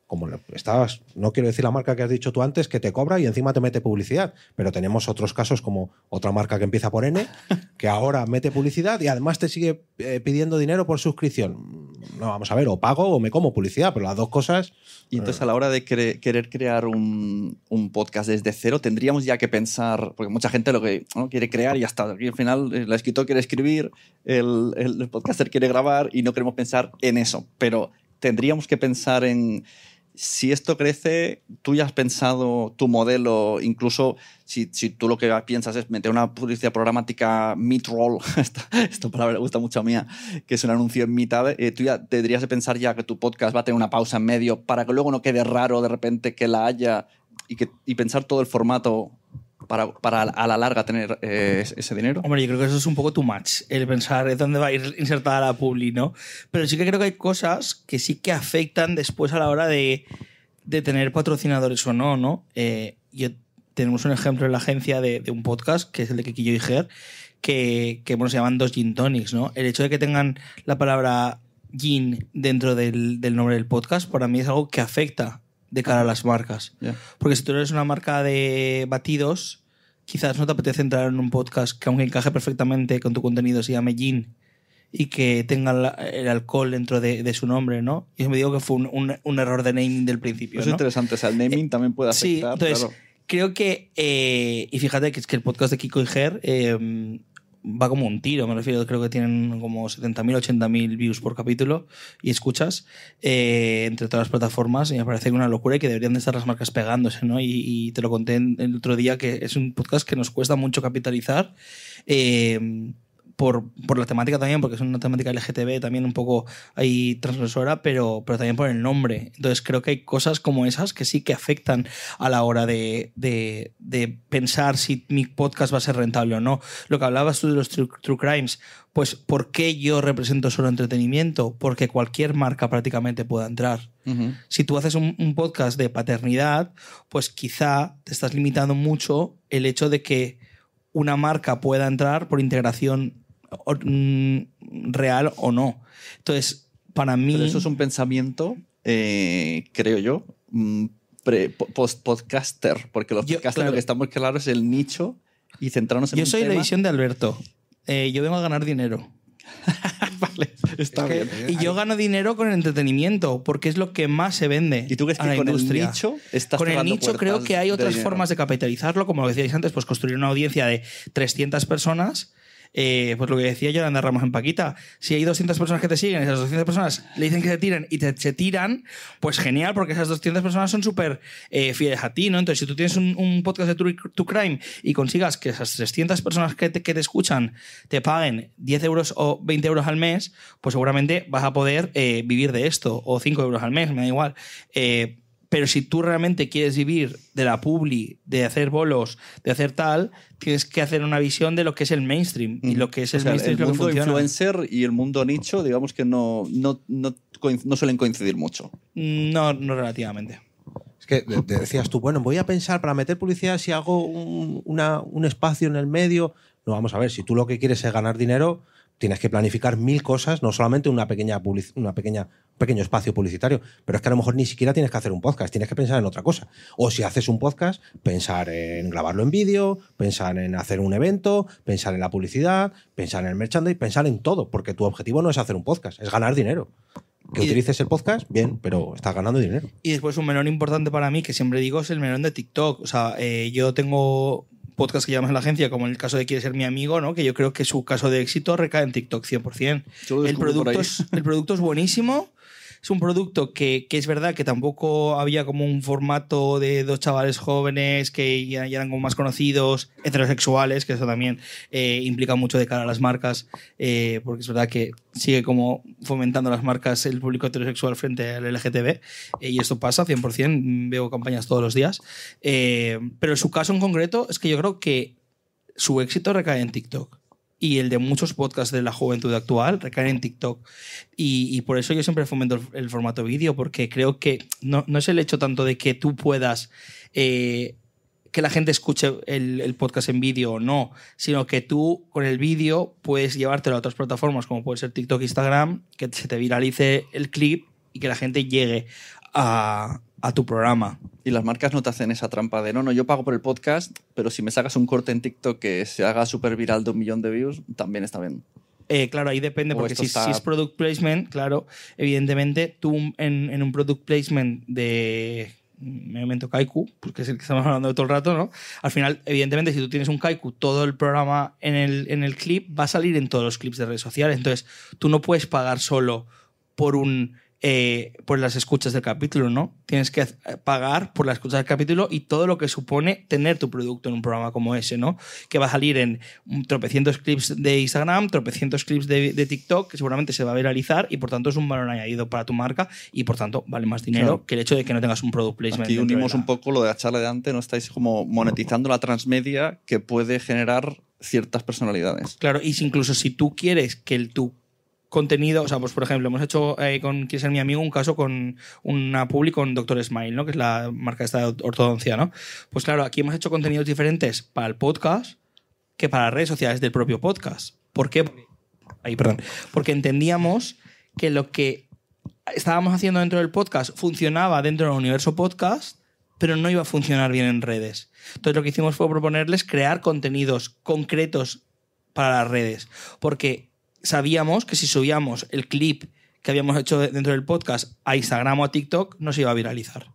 S7: Como estabas, no quiero decir la marca que has dicho tú antes, que te cobra y encima te mete publicidad, pero tenemos otros casos como otra marca que empieza por N, (laughs) que ahora mete publicidad y además te sigue eh, pidiendo dinero por suscripción. No, vamos a ver, o pago o me como publicidad, pero las dos cosas
S3: Y entonces a la hora de cre- querer crear un, un podcast desde cero, tendríamos ya que pensar, porque mucha gente lo que ¿no? quiere crear y ya está. Aquí al final el escritor quiere escribir, el- el podcaster quiere grabar y no queremos pensar en eso. Pero tendríamos que pensar en si esto crece, tú ya has pensado tu modelo, incluso si, tú lo que piensas es meter una publicidad programática mid-roll, (laughs) esta, esta palabra le gusta mucho a mía, que es un anuncio en mitad, eh, tú ya tendrías de pensar ya que tu podcast va a tener una pausa en medio para que luego no quede raro de repente que la haya y pensar todo el formato para, para a la larga tener eh, ese- dinero.
S6: Hombre, yo creo que eso es un poco too much, el pensar en dónde va a ir insertada la publi, ¿no? Pero sí que creo que hay cosas que sí que afectan después a la hora de, de tener patrocinadores o no, ¿no? Eh, yo, tenemos un ejemplo en la agencia de, de un podcast, que es el de Kikillo y Ger, que, que bueno, se llaman dos gin tonics, ¿no? El hecho de que tengan la palabra gin dentro del, del nombre del podcast, para mí es algo que afecta de cara a las marcas.
S3: Ya.
S6: Porque si tú eres una marca de batidos, quizás no te apetece entrar en un podcast que aunque encaje perfectamente con tu contenido se llame Gin y que tenga el alcohol dentro de, de su nombre, ¿no? Y me digo que fue un, un- un error de naming del principio,
S3: Eso es
S6: ¿no?
S3: interesante, o sea, el naming también puede
S6: Sí,
S3: afectar.
S6: entonces
S3: claro.
S6: creo que, eh, y fíjate que es que el podcast de Kiko y Ger, eh, va como un tiro, me refiero, creo que tienen como 70.000, 80.000 views por capítulo y escuchas eh, entre todas las plataformas y me parece una locura y que deberían de estar las marcas pegándose, ¿no? Y, y te lo conté el otro día que es un podcast que nos cuesta mucho capitalizar. eh, por, por la temática también, porque es una temática LGTB también un poco ahí transgresora, pero, pero también por el nombre. Entonces creo que hay cosas como esas que sí que afectan a la hora de, de- de pensar si mi podcast va a ser rentable o no. Lo que hablabas tú de los true, true crimes, pues ¿por qué yo represento solo entretenimiento? Porque cualquier marca prácticamente pueda entrar. Si tú haces un, un podcast de paternidad, pues quizá te estás limitando mucho el hecho de que una marca pueda entrar por integración o- mm, real o no. Entonces, para mí...
S3: Pero eso es un pensamiento, eh, creo yo, mm, pre- po- post-podcaster, porque los
S6: Yo,
S3: podcasters
S6: claro.
S3: lo que estamos claro es el nicho y centrarnos en
S6: Yo
S3: un
S6: soy la
S3: tema.
S6: visión de Alberto. Eh, yo vengo a ganar dinero. (laughs)
S3: vale, está
S7: Es que-
S3: bien.
S6: Y yo gano dinero con el entretenimiento, porque es lo que más se vende.
S3: ¿Y tú crees que
S6: la
S3: con
S6: industria.
S3: el nicho estás
S6: Con el nicho creo que hay otras formas de capitalizarlo, como lo decíais antes, pues construir una audiencia de 300 personas. Eh, pues lo que decía Yolanda Ramos en Paquita, si hay 200 personas que te siguen, esas 200 personas le dicen que se tiren y te, se tiran, pues genial, porque esas 200 personas son súper eh, fieles a ti, ¿no? Entonces, si tú tienes un, podcast de True, True Crime y consigas que esas 300 personas que te, que te escuchan te paguen 10 euros o 20 euros al mes, pues seguramente vas a poder eh, vivir de esto, o 5 euros al mes, me da igual. Pero si tú realmente quieres vivir de la publi, de hacer bolos, de hacer tal, tienes que hacer una visión de lo que es el mainstream. Y lo que es
S3: O
S6: el
S3: sea,
S6: mainstream
S3: el
S6: es lo que
S3: mundo
S6: funciona.
S3: influencer y el mundo nicho, digamos que no, no, no, no suelen coincidir mucho.
S6: No, no relativamente.
S7: Es que de- de- decías tú, bueno, voy a pensar para meter publicidad si hago un, una- un espacio en el medio. No, vamos a ver, si tú lo que quieres es ganar dinero, tienes que planificar mil cosas, no solamente una pequeña, una pequeña un pequeño espacio publicitario, pero es que a lo mejor ni siquiera tienes que hacer un podcast, tienes que pensar en otra cosa. O si haces un podcast, pensar en grabarlo en vídeo, pensar en hacer un evento, pensar en la publicidad, pensar en el merchandising, pensar en todo, porque tu objetivo no es hacer un podcast, es ganar dinero. Que
S6: Y-
S7: utilices el podcast, bien, pero estás ganando dinero.
S6: Y después un melón importante para mí, que siempre digo, es el melón de TikTok. O sea, eh, yo tengo podcast que llamas en la agencia, como en el caso de Quiere ser mi amigo, ¿no? que yo creo que su caso de éxito recae en TikTok 100%.
S3: Yo lo
S6: El producto, es, el producto es buenísimo. Es un producto que, que es verdad que tampoco había como un formato de dos chavales jóvenes que ya, eran como más conocidos, heterosexuales, que eso también eh, implica mucho de cara a las marcas, eh, porque es verdad que sigue como fomentando las marcas el público heterosexual frente al LGTB, eh, y esto pasa 100%, veo campañas todos los días. Pero su caso en concreto es que yo creo que su éxito recae en TikTok. Y el de muchos podcasts de la juventud actual recae en TikTok. Y, por eso yo siempre fomento el, el formato vídeo, porque creo que no, no es el hecho tanto de que tú puedas eh, que la gente escuche el, el podcast en vídeo o no, sino que tú con el vídeo puedes llevártelo a otras plataformas como puede ser TikTok, Instagram, que se te viralice el clip y que la gente llegue a, a tu programa.
S3: Y las marcas no te hacen esa trampa de no, no, yo pago por el podcast, pero si me sacas un corte en TikTok que se haga súper viral de un millón de views, también está bien.
S6: Eh, claro, ahí depende,
S3: O
S6: porque si,
S3: está-
S6: si es product placement, claro, evidentemente tú en, en un product placement de me invento Kaiku, porque es el que estamos hablando de todo el rato, ¿no? Al final, evidentemente, si tú tienes un Kaiku, todo el programa en el, en el clip va a salir en todos los clips de redes sociales. Entonces, tú no puedes pagar solo por un eh, por las escuchas del capítulo, ¿no? Tienes que pagar por las escuchas del capítulo y todo lo que supone tener tu producto en un programa como ese, ¿no? Que va a salir en tropecientos clips de Instagram, tropecientos clips de, de TikTok, que seguramente se va a viralizar y por tanto es un valor añadido para tu marca y por tanto vale más dinero
S3: Claro.
S6: que el hecho de que no tengas un product placement.
S3: Aquí unimos
S6: la-
S3: un poco lo de la charla de antes, no estáis como monetizando la transmedia que puede generar ciertas personalidades.
S6: Claro, y si incluso si tú quieres que el, tu contenido, o sea, pues por ejemplo, hemos hecho eh, con Quiere ser mi amigo un caso con una publi con Dr. Smile, ¿no? Que es la marca esta de ortodoncia, ¿no? Pues claro, aquí hemos hecho contenidos diferentes para el podcast que para las redes sociales del propio podcast. ¿Por qué? Ahí, perdón. Porque entendíamos que lo que estábamos haciendo dentro del podcast funcionaba dentro del universo podcast, pero no iba a funcionar bien en redes. Entonces lo que hicimos fue proponerles crear contenidos concretos para las redes, porque sabíamos que si subíamos el clip que habíamos hecho dentro del podcast a Instagram o a TikTok, no se iba a viralizar.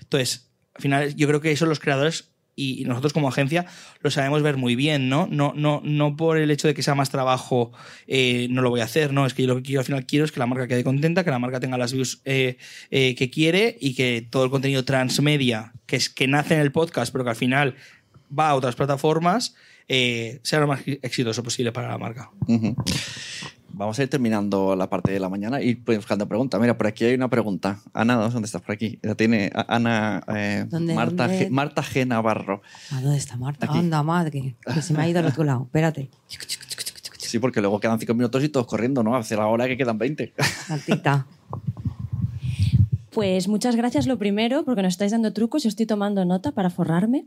S6: Entonces, al final, yo creo que eso los creadores y nosotros como agencia lo sabemos ver muy bien, ¿no? No, no, no por el hecho de que sea más trabajo eh, no lo voy a hacer, ¿no? Es que yo lo que quiero al final quiero es que la marca quede contenta, que la marca tenga las views eh, eh, que quiere y que todo el contenido transmedia, que es que nace en el podcast, pero que al final va a otras plataformas, eh, sea lo más exitoso posible para la marca.
S3: Vamos a ir terminando la parte de la mañana y pues, buscando preguntas. Mira, por aquí hay una pregunta. Ana, ¿dónde estás? Por aquí. La tiene Ana eh,
S8: ¿Dónde,
S3: Marta,
S8: dónde?
S3: G, Marta G. Navarro.
S8: ¿A dónde está Marta?
S3: Aquí.
S8: Anda, madre. Que se me ha ido al otro lado. Espérate.
S3: Sí, porque luego quedan cinco minutos y todos corriendo, ¿no? Hace la hora que quedan 20.
S8: Martita. (laughs)
S9: Pues muchas gracias lo primero, porque nos estáis dando trucos, yo estoy tomando nota para forrarme.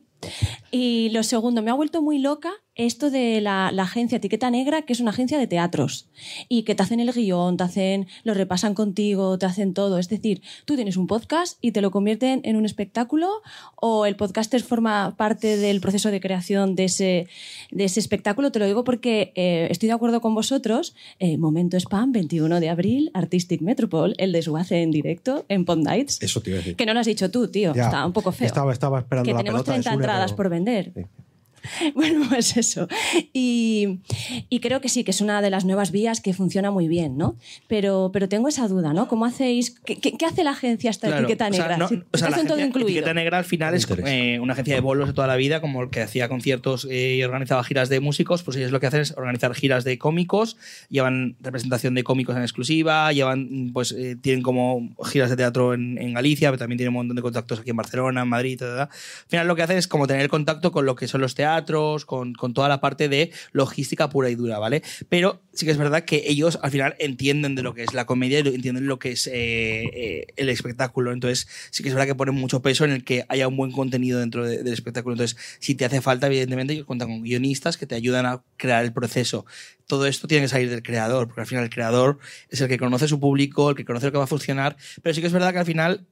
S9: Y lo segundo, me ha vuelto muy loca esto de la, la agencia Etiqueta Negra, que es una agencia de teatros, y que te hacen el guion, te hacen, lo repasan contigo, te hacen todo. Es decir, tú tienes un podcast y te lo convierten en un espectáculo, o el podcaster forma parte del proceso de creación de ese, de ese espectáculo. Te lo digo porque eh, estoy de acuerdo con vosotros. Eh, Momento Spam, 21 de abril, Artistic Metropole, el desguace en directo en Pod Nights.
S7: Eso te iba a decir.
S9: Que no lo has dicho tú, tío.
S7: Ya,
S9: Está un poco feo.
S7: Estaba, estaba esperando
S9: que
S7: la
S9: tenemos
S7: pelota de
S9: 30
S7: Sune,
S9: entradas
S7: pero-
S9: por vender.
S7: Sí. (laughs)
S9: Bueno, pues eso. Y, y creo que sí, que es una de las nuevas vías que funciona muy bien, ¿no? Pero, pero tengo esa duda, ¿no? ¿Cómo hacéis? ¿Qué, hace la agencia esta
S6: Claro,
S9: etiqueta
S6: o sea,
S9: negra?
S6: no-
S9: Si
S6: o sea,
S9: te
S6: la
S9: hacen todo incluido.
S6: Etiqueta Negra al final es eh, una agencia de bolos de toda la vida, como el que hacía conciertos eh, y organizaba giras de músicos, pues ellos lo que hacen es organizar giras de cómicos, llevan representación de cómicos en exclusiva, llevan, pues eh, tienen como giras de teatro en, en Galicia, pero también tienen un montón de contactos aquí en Barcelona, en Madrid, ta. Al final lo que hacen es como tener contacto con lo que son los teatros, con, toda la parte de logística pura y dura, ¿vale? Pero sí que es verdad que ellos al final entienden de lo que es la comedia y entienden lo que es eh, eh, el espectáculo. Entonces, sí que es verdad que ponen mucho peso en el que haya un buen contenido dentro de- del espectáculo. Entonces, si te hace falta, evidentemente, ellos cuentan con guionistas que te ayudan a crear el proceso. Todo esto tiene que salir del creador, porque al final el creador es el que conoce su público, el que conoce lo que va a funcionar. Pero sí que es verdad que al final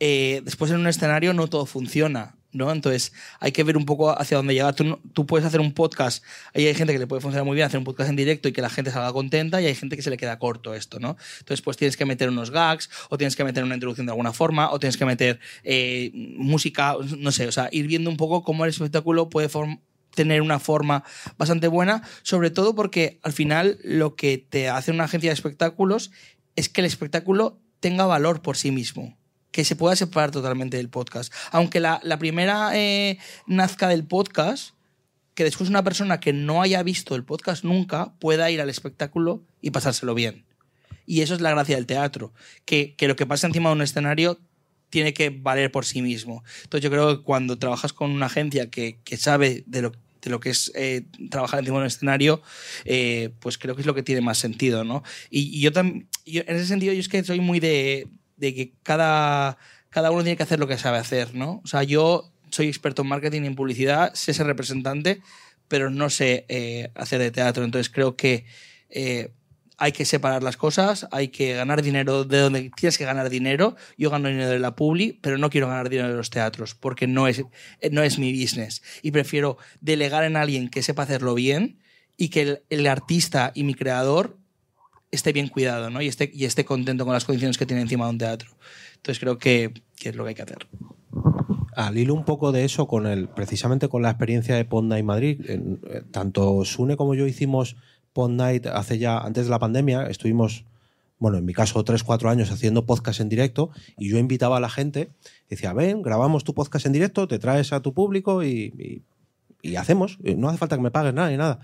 S6: eh, después en un escenario no todo funciona, ¿no? Entonces hay que ver un poco hacia dónde llegar. Tú, puedes hacer un podcast, ahí hay gente que le puede funcionar muy bien hacer un podcast en directo y que la gente salga contenta y hay gente que se le queda corto esto, ¿no? Entonces pues tienes que meter unos gags o tienes que meter una introducción de alguna forma o tienes que meter eh, música, no sé, o sea, ir viendo un poco cómo el espectáculo puede tener una forma bastante buena, sobre todo porque al final lo que te hace una agencia de espectáculos es que el espectáculo tenga valor por sí mismo que se pueda separar totalmente del podcast. Aunque la, la primera eh, nazca del podcast, que después una persona que no haya visto el podcast nunca pueda ir al espectáculo y pasárselo bien. Y eso es la gracia del teatro, que, que lo que pasa encima de un escenario tiene que valer por sí mismo. Entonces yo creo que cuando trabajas con una agencia que, que sabe de lo, de lo que es eh, trabajar encima de un escenario, eh, pues creo que es lo que tiene más sentido, ¿no? Y, y yo también, en ese sentido, yo es que soy muy de, de que cada, cada uno tiene que hacer lo que sabe hacer, ¿no? O sea, yo soy experto en marketing y en publicidad, sé ser representante, pero no sé eh, hacer de teatro. Entonces creo que eh, hay que separar las cosas, hay que ganar dinero de donde tienes que ganar dinero. Yo gano dinero de la publi, pero no quiero ganar dinero de los teatros, porque no es, eh, no es mi business. Y prefiero delegar en alguien que sepa hacerlo bien y que el, el artista y mi creador esté bien cuidado ¿no? y, esté, y esté contento con las condiciones que tiene encima de un teatro. Entonces creo que, que es lo que hay que hacer.
S7: Al hilo un poco de eso, con el, precisamente con la experiencia de Pond Night Madrid, eh, tanto Sune como yo hicimos Pond Night hace ya, antes de la pandemia, estuvimos, bueno, en mi caso, tres, cuatro años haciendo podcast en directo y yo invitaba a la gente, decía, ven, grabamos tu podcast en directo, te traes a tu público y, y- y hacemos, no hace falta que me pagues nada ni nada.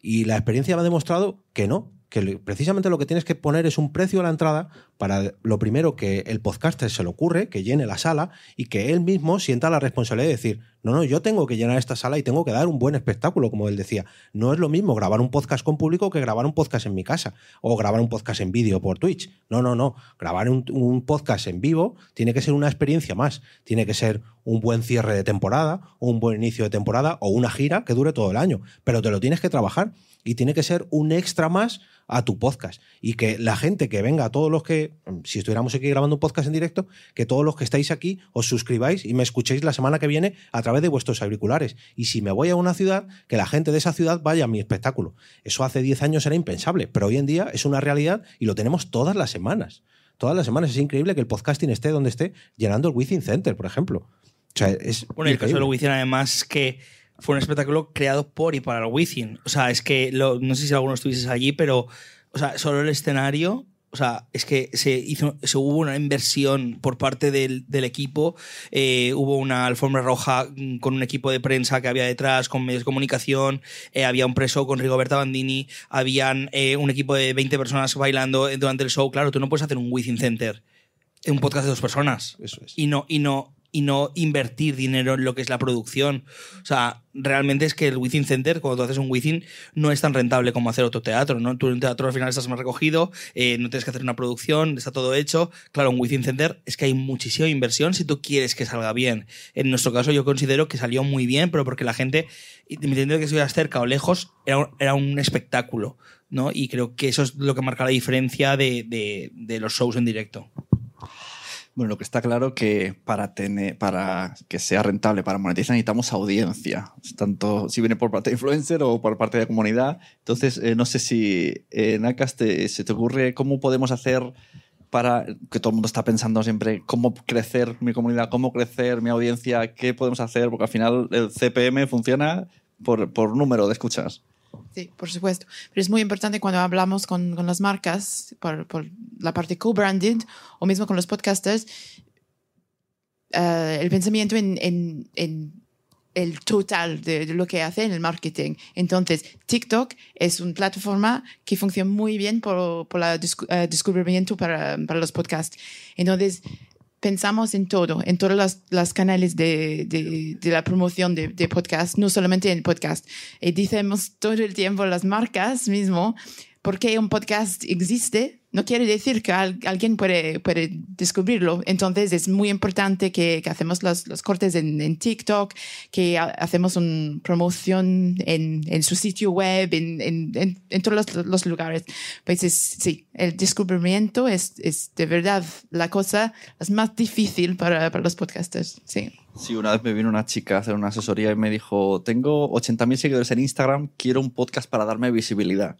S7: Y la experiencia me ha demostrado que no, que precisamente lo que tienes que poner es un precio a la entrada para lo primero que el podcaster se le ocurre, que llene la sala y que él mismo sienta la responsabilidad de decir, no, no, yo tengo que llenar esta sala y tengo que dar un buen espectáculo, como él decía. No es lo mismo grabar un podcast con público que grabar un podcast en mi casa o grabar un podcast en vídeo por Twitch. No, no, no. Grabar un, un podcast en vivo tiene que ser una experiencia más. Tiene que ser un buen cierre de temporada, un buen inicio de temporada o una gira que dure todo el año. Pero te lo tienes que trabajar y tiene que ser un extra más a tu podcast. Y que la gente que venga, todos los que, si estuviéramos aquí grabando un podcast en directo, que todos los que estáis aquí os suscribáis y me escuchéis la semana que viene a través de vuestros auriculares. Y si me voy a una ciudad, que la gente de esa ciudad vaya a mi espectáculo. Eso hace 10 años era impensable, pero hoy en día es una realidad y lo tenemos todas las semanas. Todas las semanas es increíble que el podcasting esté donde esté, llenando el Within Center, por ejemplo. O sea, es
S6: Bueno, y el caso
S7: increíble.
S6: Wizzing, además, que fue un espectáculo creado por y para el Wizzing. O sea, es que lo- no sé si alguno estuvieses allí, pero o sea, solo el escenario. O sea, es que se hizo, se hubo una inversión por parte del, del equipo. eh, hubo una alfombra roja mm, con un equipo de prensa que había detrás, con medios de comunicación. eh, había un preso con Rigoberta Bandini. Habían eh, un equipo de 20 personas bailando durante el show. Claro, tú no puedes hacer un Within Center en un podcast de dos personas
S7: Eso es.
S6: y no, y no, y no invertir dinero en lo que es la producción. O sea, realmente es que el Within Center, cuando tú haces un Within, no es tan rentable como hacer otro teatro, ¿no? Tú en un teatro al final estás más recogido, eh, no tienes que hacer una producción, está todo hecho. Claro, un Within Center es que hay muchísima inversión si tú quieres que salga bien. En nuestro caso yo considero que salió muy bien, pero porque la gente, independientemente de que estuvieras cerca o lejos, era un, era un espectáculo, ¿no? Y creo que eso es lo que marca la diferencia de, de- de los shows en directo.
S3: Bueno, lo que está claro que para tener, para que sea rentable, para monetizar, necesitamos audiencia. Tanto si viene por parte de influencer o por parte de comunidad. Entonces, eh, no sé si eh, Nakas te- se te ocurre cómo podemos hacer para que todo el mundo está pensando siempre cómo crecer mi comunidad, cómo crecer mi audiencia, qué podemos hacer, porque al final el CPM funciona por, por número de escuchas.
S5: Sí, por supuesto. Pero es muy importante cuando hablamos con, con las marcas, por, por la parte co-branded, o mismo con los podcasters, eh, el pensamiento en, en- en el total de, de lo que hace en el marketing. Entonces, TikTok es una plataforma que funciona muy bien por, por el descubrimiento para, para los podcasts. Entonces, pensamos en todo, en todos los, canales de, la promoción de, de podcast, no solamente en podcast. Y decimos todo el tiempo las marcas mismo, porque un podcast existe, no quiere decir que al- alguien puede, descubrirlo. Entonces es muy importante que, hacemos los, cortes en, TikTok, que ha- hacemos una promoción en, su sitio web, en, todos los, lugares. Pues es, sí, el descubrimiento es, de verdad la cosa más difícil para, para los podcasters. Sí.
S3: Sí, una vez me vino una chica a hacer una asesoría y me dijo, tengo 80.000 seguidores en Instagram, quiero un podcast para darme visibilidad.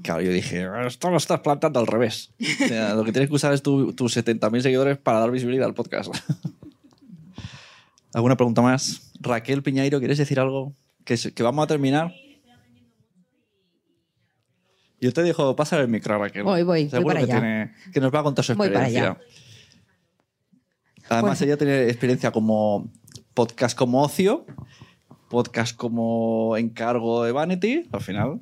S3: Claro, yo dije, esto lo estás plantando al revés. O sea, lo que tienes que usar es tu- tus 70.000 seguidores para dar visibilidad al podcast. (laughs) ¿Alguna pregunta más? Raquel Piñairo, ¿quieres decir algo? Que, que vamos a terminar. Yo te dejo pasar el micro, Raquel.
S8: Voy, voy, voy
S3: Seguro
S8: para
S3: que,
S8: allá.
S3: tiene- que nos va a contar su
S8: Voy para
S3: experiencia.
S8: allá.
S3: Además,
S8: Pues-
S3: ella tiene experiencia como podcast como ocio, podcast como encargo de Vanity, al final.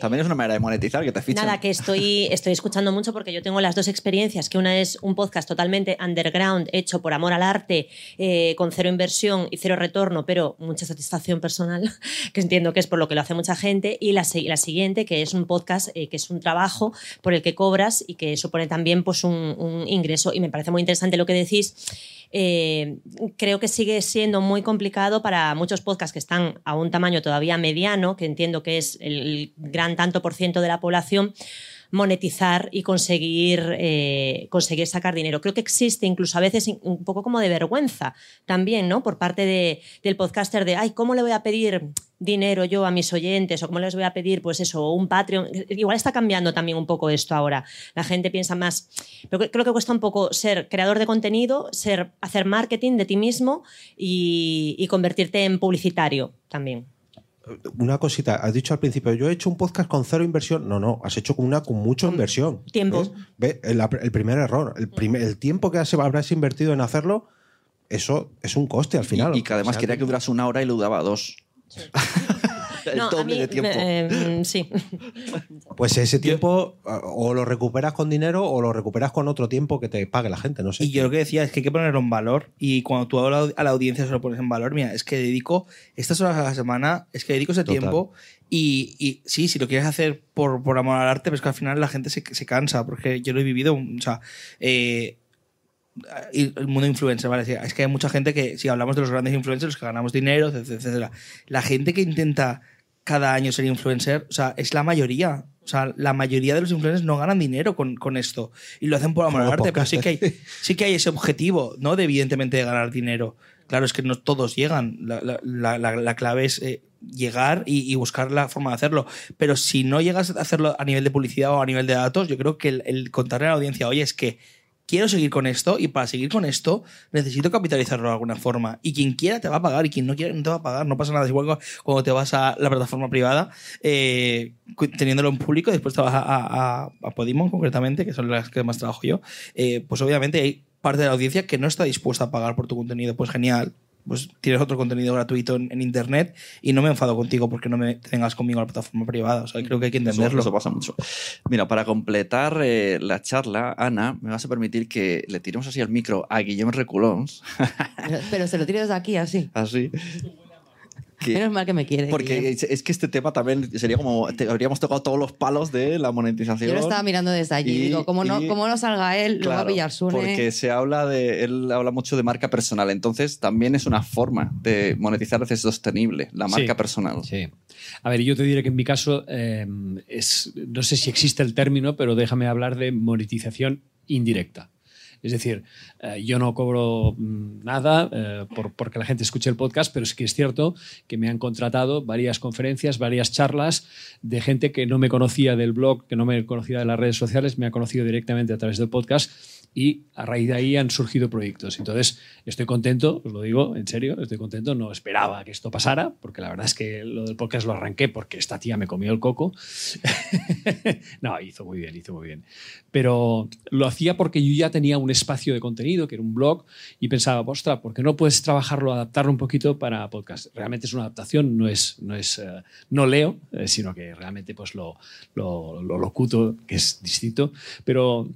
S3: También es una manera de monetizar que te fichan.
S10: Nada, que estoy, estoy escuchando mucho porque yo tengo las dos experiencias, que una es un podcast totalmente underground, hecho por amor al arte, eh, con cero inversión y cero retorno, pero mucha satisfacción personal, (laughs) que entiendo que es por lo que lo hace mucha gente, y la, la siguiente, que es un podcast eh, que es un trabajo por el que cobras y que supone también pues, un, un ingreso. Y me parece muy interesante lo que decís. Eh, creo que sigue siendo muy complicado para muchos podcasts que están a un tamaño todavía mediano, que entiendo que es el gran tanto por ciento de la población, monetizar y conseguir, eh, conseguir sacar dinero. Creo que existe incluso a veces un poco como de vergüenza también, ¿no? Por parte de- del podcaster de, ay, ¿cómo le voy a pedir dinero yo a mis oyentes? ¿O cómo les voy a pedir, pues eso, un Patreon? Igual está cambiando también un poco esto ahora. La gente piensa más, pero creo que cuesta un poco ser creador de contenido, ser, hacer marketing de ti mismo y convertirte en publicitario también.
S7: Una cosita, has dicho al principio, yo he hecho un podcast con cero inversión. No, no, has hecho con una con mucha inversión.
S10: tiempo.
S7: El, el primer error, el, primer- el tiempo que has- habrás invertido en hacerlo, eso es un coste al final.
S3: Y, y que además
S7: O sea,
S3: quería que durase una hora y lo daba dos. El
S10: No, a
S3: doble
S10: mí,
S3: de tiempo.
S10: eh, sí.
S7: Pues ese tiempo o lo recuperas con dinero o lo recuperas con otro tiempo que te pague la gente, no sé.
S6: Y yo lo que decía es que hay que ponerlo en valor. Y cuando tú a la, a la audiencia se lo pones en valor, mira, es que dedico estas horas a la semana, es que dedico ese
S7: Total.
S6: tiempo. Y, y sí, si lo quieres hacer por, por amor al arte, pero es que al final la gente se, se cansa, porque yo lo he vivido. O sea, eh, el mundo influencer, ¿vale? Es que hay mucha gente que, si hablamos de los grandes influencers, los que ganamos dinero, etcétera, etcétera, la gente que intenta cada año ser influencer, o sea, es la mayoría. O sea, la mayoría de los influencers no ganan dinero con, con esto. Y lo hacen por amor al arte, pero sí que, hay, sí que hay ese objetivo, ¿no? De evidentemente de ganar dinero. Claro, es que no todos llegan. La, la- la- la- la clave es eh, llegar y, y buscar la forma de hacerlo. Pero si no llegas a hacerlo a nivel de publicidad o a nivel de datos, yo creo que el, el contarle a la audiencia, oye, es que quiero seguir con esto y para seguir con esto necesito capitalizarlo de alguna forma. Y quien quiera te va a pagar y quien no quiera no te va a pagar. No pasa nada. Es igual cuando te vas a la plataforma privada, eh, teniéndolo en público, después te vas a, a, a- a Podimon concretamente, que son las que más trabajo yo, eh, pues obviamente hay parte de la audiencia que no está dispuesta a pagar por tu contenido. Pues genial. Pues tienes otro contenido gratuito en, en internet y no me enfado contigo porque no me tengas conmigo en la plataforma privada. O sea, creo que hay que entenderlo.
S3: eso pasa mucho. Mira, para completar eh, la charla, Ana, me vas a permitir que le tiremos así al micro a Guillem Reculons,
S11: Pero, (laughs) pero se lo tiro desde aquí, así.
S3: así. Que-
S11: Menos mal que me quiere.
S3: porque
S11: Guillem.
S3: es, es que este tema también sería como. te- habríamos tocado todos los palos de la monetización.
S11: Yo lo estaba mirando desde allí.
S3: y-
S11: Digo, como no, como no salga él, lo va a pillar Sune.
S3: Porque se habla de. Él habla mucho de marca personal. Entonces, también es una forma de monetizar de sostenible, la marca
S12: Sí.
S3: personal.
S12: Sí. A ver, yo te diré que en mi caso eh, es, no sé si existe el término, pero déjame hablar de monetización indirecta. Es decir, eh, yo no cobro mm, nada eh, por, porque la gente escuche el podcast, pero sí que es cierto que me han contratado varias conferencias, varias charlas de gente que no me conocía del blog, que no me conocía de las redes sociales, me ha conocido directamente a través del podcast y a raíz de ahí han surgido proyectos. Entonces, estoy contento, os lo digo en serio, estoy contento, no esperaba que esto pasara, porque la verdad es que lo del podcast lo arranqué porque esta tía me comió el coco. (laughs) no, hizo muy bien, hizo muy bien. Pero lo hacía porque yo ya tenía un espacio de contenido, que era un blog, y pensaba, ostras, ¿por qué no puedes trabajarlo, adaptarlo un poquito para podcast? Realmente es una adaptación, no es, no es, eh, no leo, eh, sino que realmente pues lo, lo, lo locuto, que es distinto, pero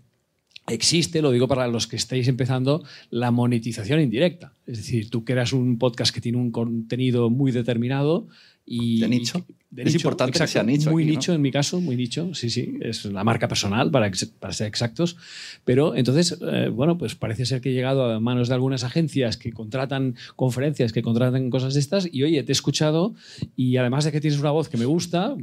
S12: existe, lo digo para los que estáis empezando, la monetización indirecta. Es decir, tú creas un podcast que tiene un contenido muy determinado y...
S3: De nicho.
S12: y- de
S3: Es importante que sea nicho
S12: Muy
S3: aquí, ¿no?
S12: nicho en mi caso, muy nicho, sí, sí. Es la marca personal, para, para ser exactos. Pero entonces, eh, bueno, pues parece ser que he llegado a manos de algunas agencias que contratan conferencias, que contratan cosas de estas, y oye, te he escuchado y además de que tienes una voz que me gusta,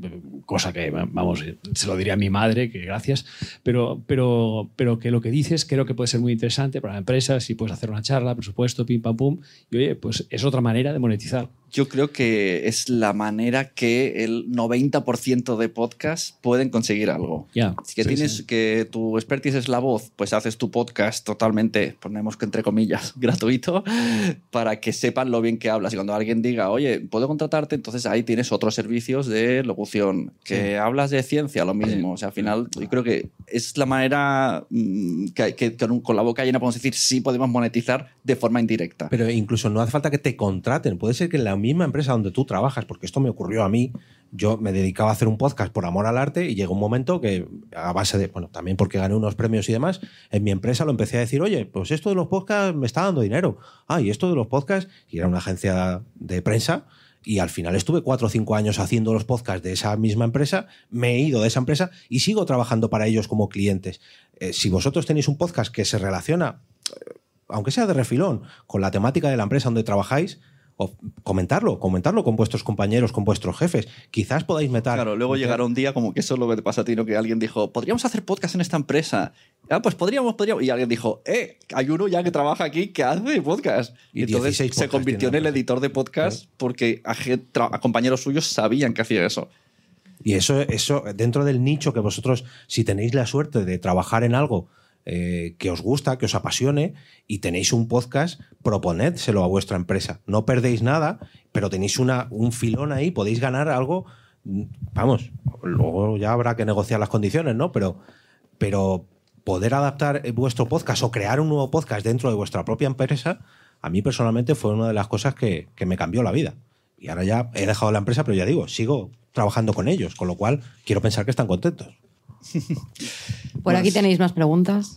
S12: cosa que, vamos, se lo diría a mi madre, que gracias, pero, pero, pero que lo que dices creo que puede ser muy interesante para la empresa, si puedes hacer una charla, presupuesto, pim, pam, pum, y oye, pues es otra manera de monetizar.
S3: Yo creo que es la manera que el 90% de podcasts pueden conseguir algo.
S12: Ya.
S3: Si que
S12: Sí,
S3: tienes
S12: sí.
S3: que tu expertise es la voz, pues haces tu podcast totalmente, ponemos que entre comillas, (laughs) gratuito, para que sepan lo bien que hablas. Y cuando alguien diga, oye, puedo contratarte, entonces ahí tienes otros servicios de locución. Que hablas de ciencia, lo mismo. O sea, al final, yo creo que es la manera mm, que, que con, la boca llena podemos decir sí podemos monetizar de forma indirecta.
S7: Pero incluso no hace falta que te contraten. Puede ser que la misma empresa donde tú trabajas, porque esto me ocurrió a mí, yo me dedicaba a hacer un podcast por amor al arte y llegó un momento que a base de, bueno, también porque gané unos premios y demás, en mi empresa lo empecé a decir, oye, pues esto de los podcasts me está dando dinero. Ah, y esto de los podcasts, y era una agencia de prensa, y al final estuve cuatro o cinco años haciendo los podcasts de esa misma empresa, me he ido de esa empresa y sigo trabajando para ellos como clientes. Eh, si vosotros tenéis un podcast que se relaciona aunque sea de refilón, con la temática de la empresa donde trabajáis, o comentarlo, comentarlo con vuestros compañeros, con vuestros jefes. Quizás podáis meter.
S3: Claro, luego llegará un día como que eso es lo que te pasa a ti, ¿no? Que alguien dijo, ¿podríamos hacer podcast en esta empresa? Ah, pues podríamos, podríamos. Y alguien dijo, eh, hay uno ya que trabaja aquí que hace podcast. Y, entonces
S7: 16
S3: se convirtió en el editor de podcast porque a, a compañeros suyos sabían que hacía eso.
S7: Y eso, eso, dentro del nicho que vosotros, si tenéis la suerte de trabajar en algo eh, que os gusta, que os apasione, y tenéis un podcast, proponédselo a vuestra empresa. No perdéis nada, pero tenéis un filón ahí, podéis ganar algo. mm, Vamos, luego ya habrá que negociar las condiciones, ¿no? Pero, pero poder adaptar eh, vuestro podcast o crear un nuevo podcast dentro de vuestra propia empresa, a mí personalmente fue una de las cosas que, que me cambió la vida. Y ahora ya he dejado la empresa, pero ya digo, sigo trabajando con ellos, con lo cual quiero pensar que están contentos. (laughs)
S11: Por aquí tenéis más preguntas.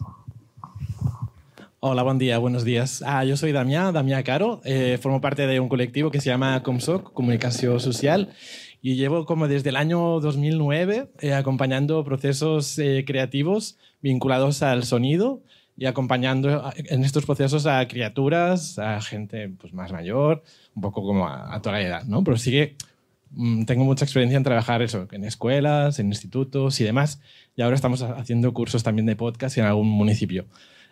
S13: Hola, buen día, buenos días. Ah, yo soy Damián, Damián Caro. eh, formo parte de un colectivo que se llama Comsoc, Comunicación Social, y llevo como desde el año 2009 eh, acompañando procesos eh, creativos vinculados al sonido y acompañando a- en estos procesos a criaturas, a gente pues, más mayor, un poco como a, a toda la edad, ¿no? Pero sí que mm, tengo mucha experiencia en trabajar eso, en escuelas, en institutos y demás, y ahora estamos ha- haciendo cursos también de podcast en algún municipio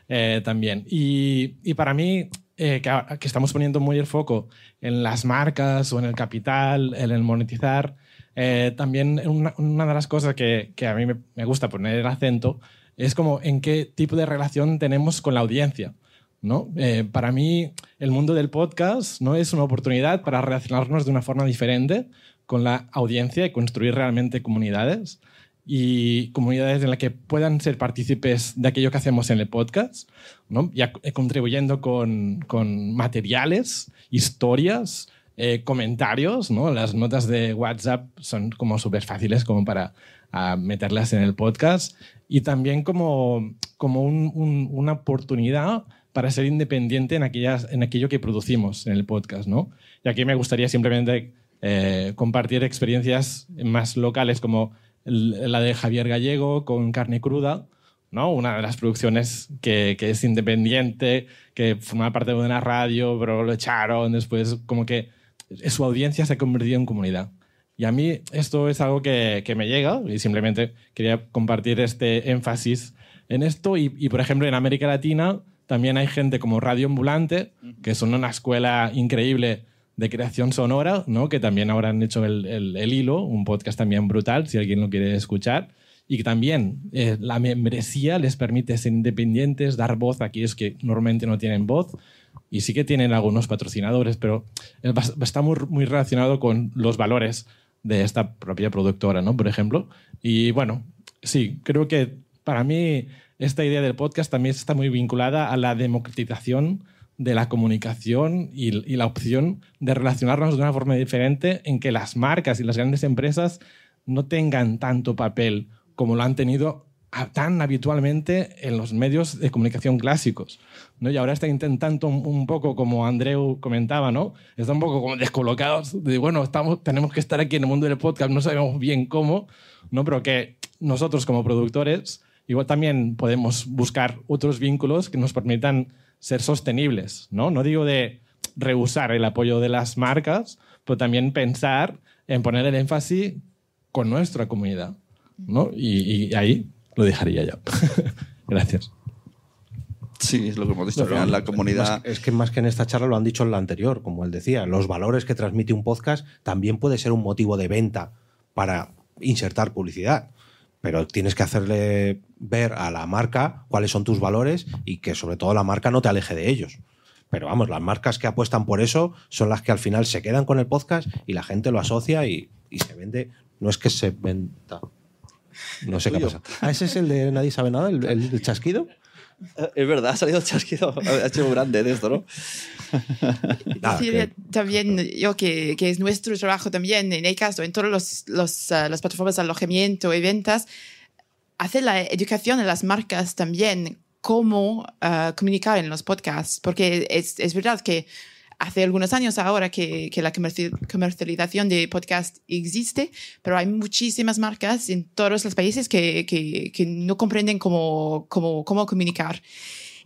S13: eh, también. Y, y para mí, eh, que, que estamos poniendo muy el foco en las marcas o en el capital, en el monetizar, eh, también una, de las cosas que, que a mí me, gusta poner el acento es como en qué tipo de relación tenemos con la audiencia. ¿no? Para mí, el mundo del podcast no es una oportunidad para relacionarnos de una forma diferente con la audiencia y construir realmente comunidades y comunidades en las que puedan ser partícipes de aquello que hacemos en el podcast, ¿no? ya eh, contribuyendo con, con materiales, historias, eh, comentarios. ¿no? Las notas de WhatsApp son como súper fáciles como para a meterlas en el podcast y también como, como un- un- una oportunidad para ser independiente en, aquellas, en aquello que producimos en el podcast. ¿no? Y aquí me gustaría simplemente eh, compartir experiencias más locales como la de Javier Gallego con Carne Cruda, ¿no? una de las producciones que, es independiente, que formaba parte de una radio, pero lo echaron, después como que su audiencia se ha convertido en comunidad. Y a mí esto es algo que, que me llega y simplemente quería compartir este énfasis en esto. Y, y, por ejemplo, en América Latina también hay gente como Radio Ambulante, que son una escuela increíble de creación sonora, ¿no? que también ahora han hecho el, el- hilo, un podcast también brutal, si alguien lo quiere escuchar. Y que también eh, la membresía les permite ser independientes, dar voz a aquellos que normalmente no tienen voz. Y sí que tienen algunos patrocinadores, pero eh, está muy, muy relacionado con los valores de esta propia productora, ¿no? Por ejemplo. Y bueno, sí, creo que para mí esta idea del podcast también está muy vinculada a la democratización de la comunicación y, la opción de relacionarnos de una forma diferente en que las marcas y las grandes empresas no tengan tanto papel como lo han tenido tan habitualmente en los medios de comunicación clásicos. ¿no? Y ahora está intentando un, un poco, como Andreu comentaba, ¿no? está un poco como descolocados de, bueno, estamos, tenemos que estar aquí en el mundo del podcast, no sabemos bien cómo, ¿no? pero que nosotros como productores igual también podemos buscar otros vínculos que nos permitan ser sostenibles. No, no digo de rehusar el apoyo de las marcas, pero también pensar en poner el énfasis con nuestra comunidad. ¿no? Y, y ahí lo dejaría ya. (laughs) Gracias.
S3: Sí, es lo que hemos dicho. Al final, la comunidad.
S7: es que más que en esta charla lo han dicho en la anterior, como él decía, los valores que transmite un podcast también puede ser un motivo de venta para insertar publicidad. Pero tienes que hacerle ver a la marca cuáles son tus valores y que sobre todo la marca no te aleje de ellos. Pero vamos, las marcas que apuestan por eso son las que al final se quedan con el podcast y la gente lo asocia y, y se vende. No es que se venda. No sé qué pasa. Ah, ese es el de Nadie sabe nada, el chasquido.
S3: Es verdad, ha salido chasquido. Ha hecho grande de esto, ¿no? (laughs)
S7: Nada,
S5: Decir
S7: que-
S5: también yo que, que es nuestro trabajo también en ECAST o en todas los, los, ah, las plataformas de alojamiento y ventas, hacer la educación en las marcas también, cómo ah, comunicar en los podcasts, porque es, es verdad que hace algunos años ahora que, la comerci- comercialización de podcast existe, pero hay muchísimas marcas en todos los países que, no comprenden cómo comunicar.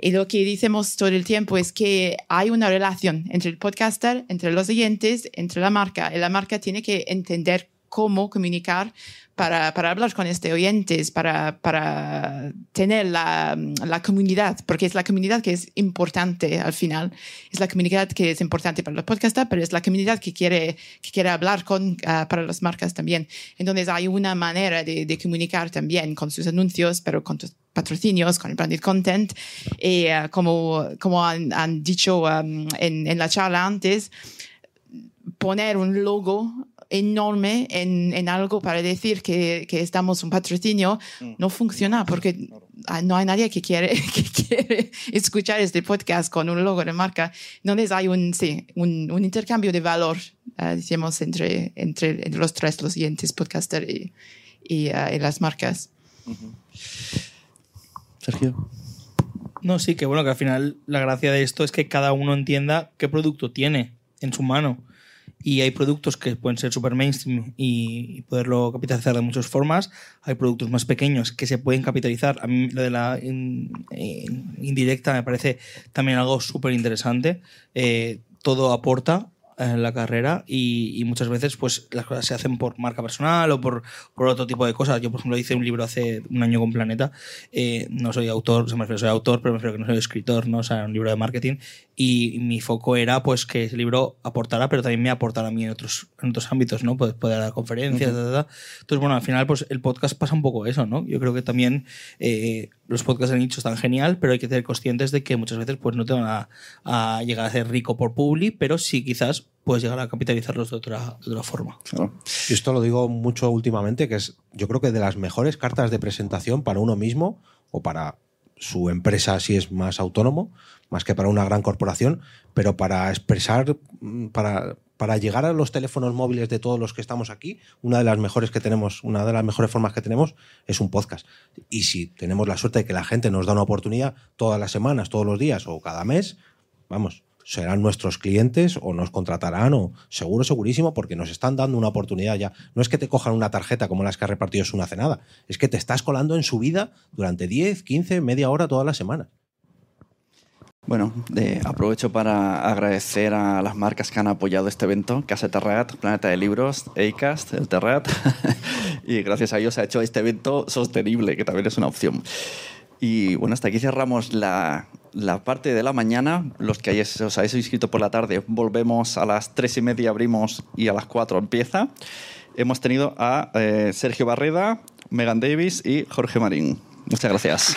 S5: Y lo que decimos todo el tiempo es que hay una relación entre el podcaster, entre los oyentes, entre la marca. Y la marca tiene que entender cómo comunicar para, para hablar con este oyentes, para, para tener la, la comunidad, porque es la comunidad que es importante al final. Es la comunidad que es importante para los podcasters, pero es la comunidad que quiere, que quiere hablar con, ah, para las marcas también. Entonces hay una manera de, de comunicar también con sus anuncios, pero con tus patrocinios, con el branded content. Y ah, como, como han, han dicho um, en, en la charla antes, poner un logo enorme en, en algo para decir que, que estamos un patrocinio no funciona porque no hay nadie que quiere, (laughs) que quiere escuchar este podcast con un logo de marca. Entonces hay un, sí, un, un intercambio de valor, ah, decimos, entre, entre, entre los tres, los siguientes podcaster y, y, ah, y las marcas.
S3: Sergio.
S6: No, sí, que bueno, que al final la gracia de esto es que cada uno entienda qué producto tiene en su mano. Y hay productos que pueden ser super mainstream y, poderlo capitalizar de muchas formas. Hay productos más pequeños que se pueden capitalizar. A mí lo de la in- in- indirecta me parece también algo súper interesante. Eh, todo aporta. En la carrera y, y muchas veces pues las cosas se hacen por marca personal o por, por otro tipo de cosas. Yo, por ejemplo, hice un libro hace un año con Planeta. Eh, no soy autor, se me refiero, soy autor, pero me refiero que no soy escritor, ¿no? O sea, un libro de marketing. Y mi foco era pues que ese libro aportara, pero también me aportara a mí en otros, en otros ámbitos, ¿no? Pues poder dar conferencias,
S3: Ujú.
S6: ta, ta, ta. Entonces, bueno, al final, pues el podcast pasa un poco eso, ¿no? Yo creo que también eh, los podcasts de nicho están genial, pero hay que ser conscientes de que muchas veces pues no te van a, a llegar a ser rico por publi, pero sí quizás puedes llegar a capitalizarlos de otra, de otra forma.
S7: Y esto lo digo mucho últimamente, que es yo creo que de las mejores cartas de presentación para uno mismo o para su empresa si es más autónomo, más que para una gran corporación, pero para expresar, mm, para, para llegar a los teléfonos móviles de todos los que estamos aquí, una de las mejores que tenemos, una de las mejores formas que tenemos es un podcast. Y si tenemos la suerte de que la gente nos da una oportunidad todas las semanas, todos los días o cada mes, vamos, serán nuestros clientes o nos contratarán o seguro, segurísimo, porque nos están dando una oportunidad ya. No es que te cojan una tarjeta como las que ha repartido una hace nada, es que te estás colando en su vida durante 10, 15, media hora todas las semanas.
S3: Bueno, eh, aprovecho para agradecer a las marcas que han apoyado este evento, Casa Terrat, Planeta de Libros, Acast, el Terrat, (laughs) y gracias a ellos se ha hecho este evento sostenible, que también es una opción. Y bueno, hasta aquí cerramos la, la parte de la mañana. Los que hayáis, os habéis inscrito por la tarde, volvemos a las tres y media, abrimos y a las cuatro empieza. Hemos tenido a eh, Sergio Barreda, Megan Davis y Jorge Marín. Muchas gracias.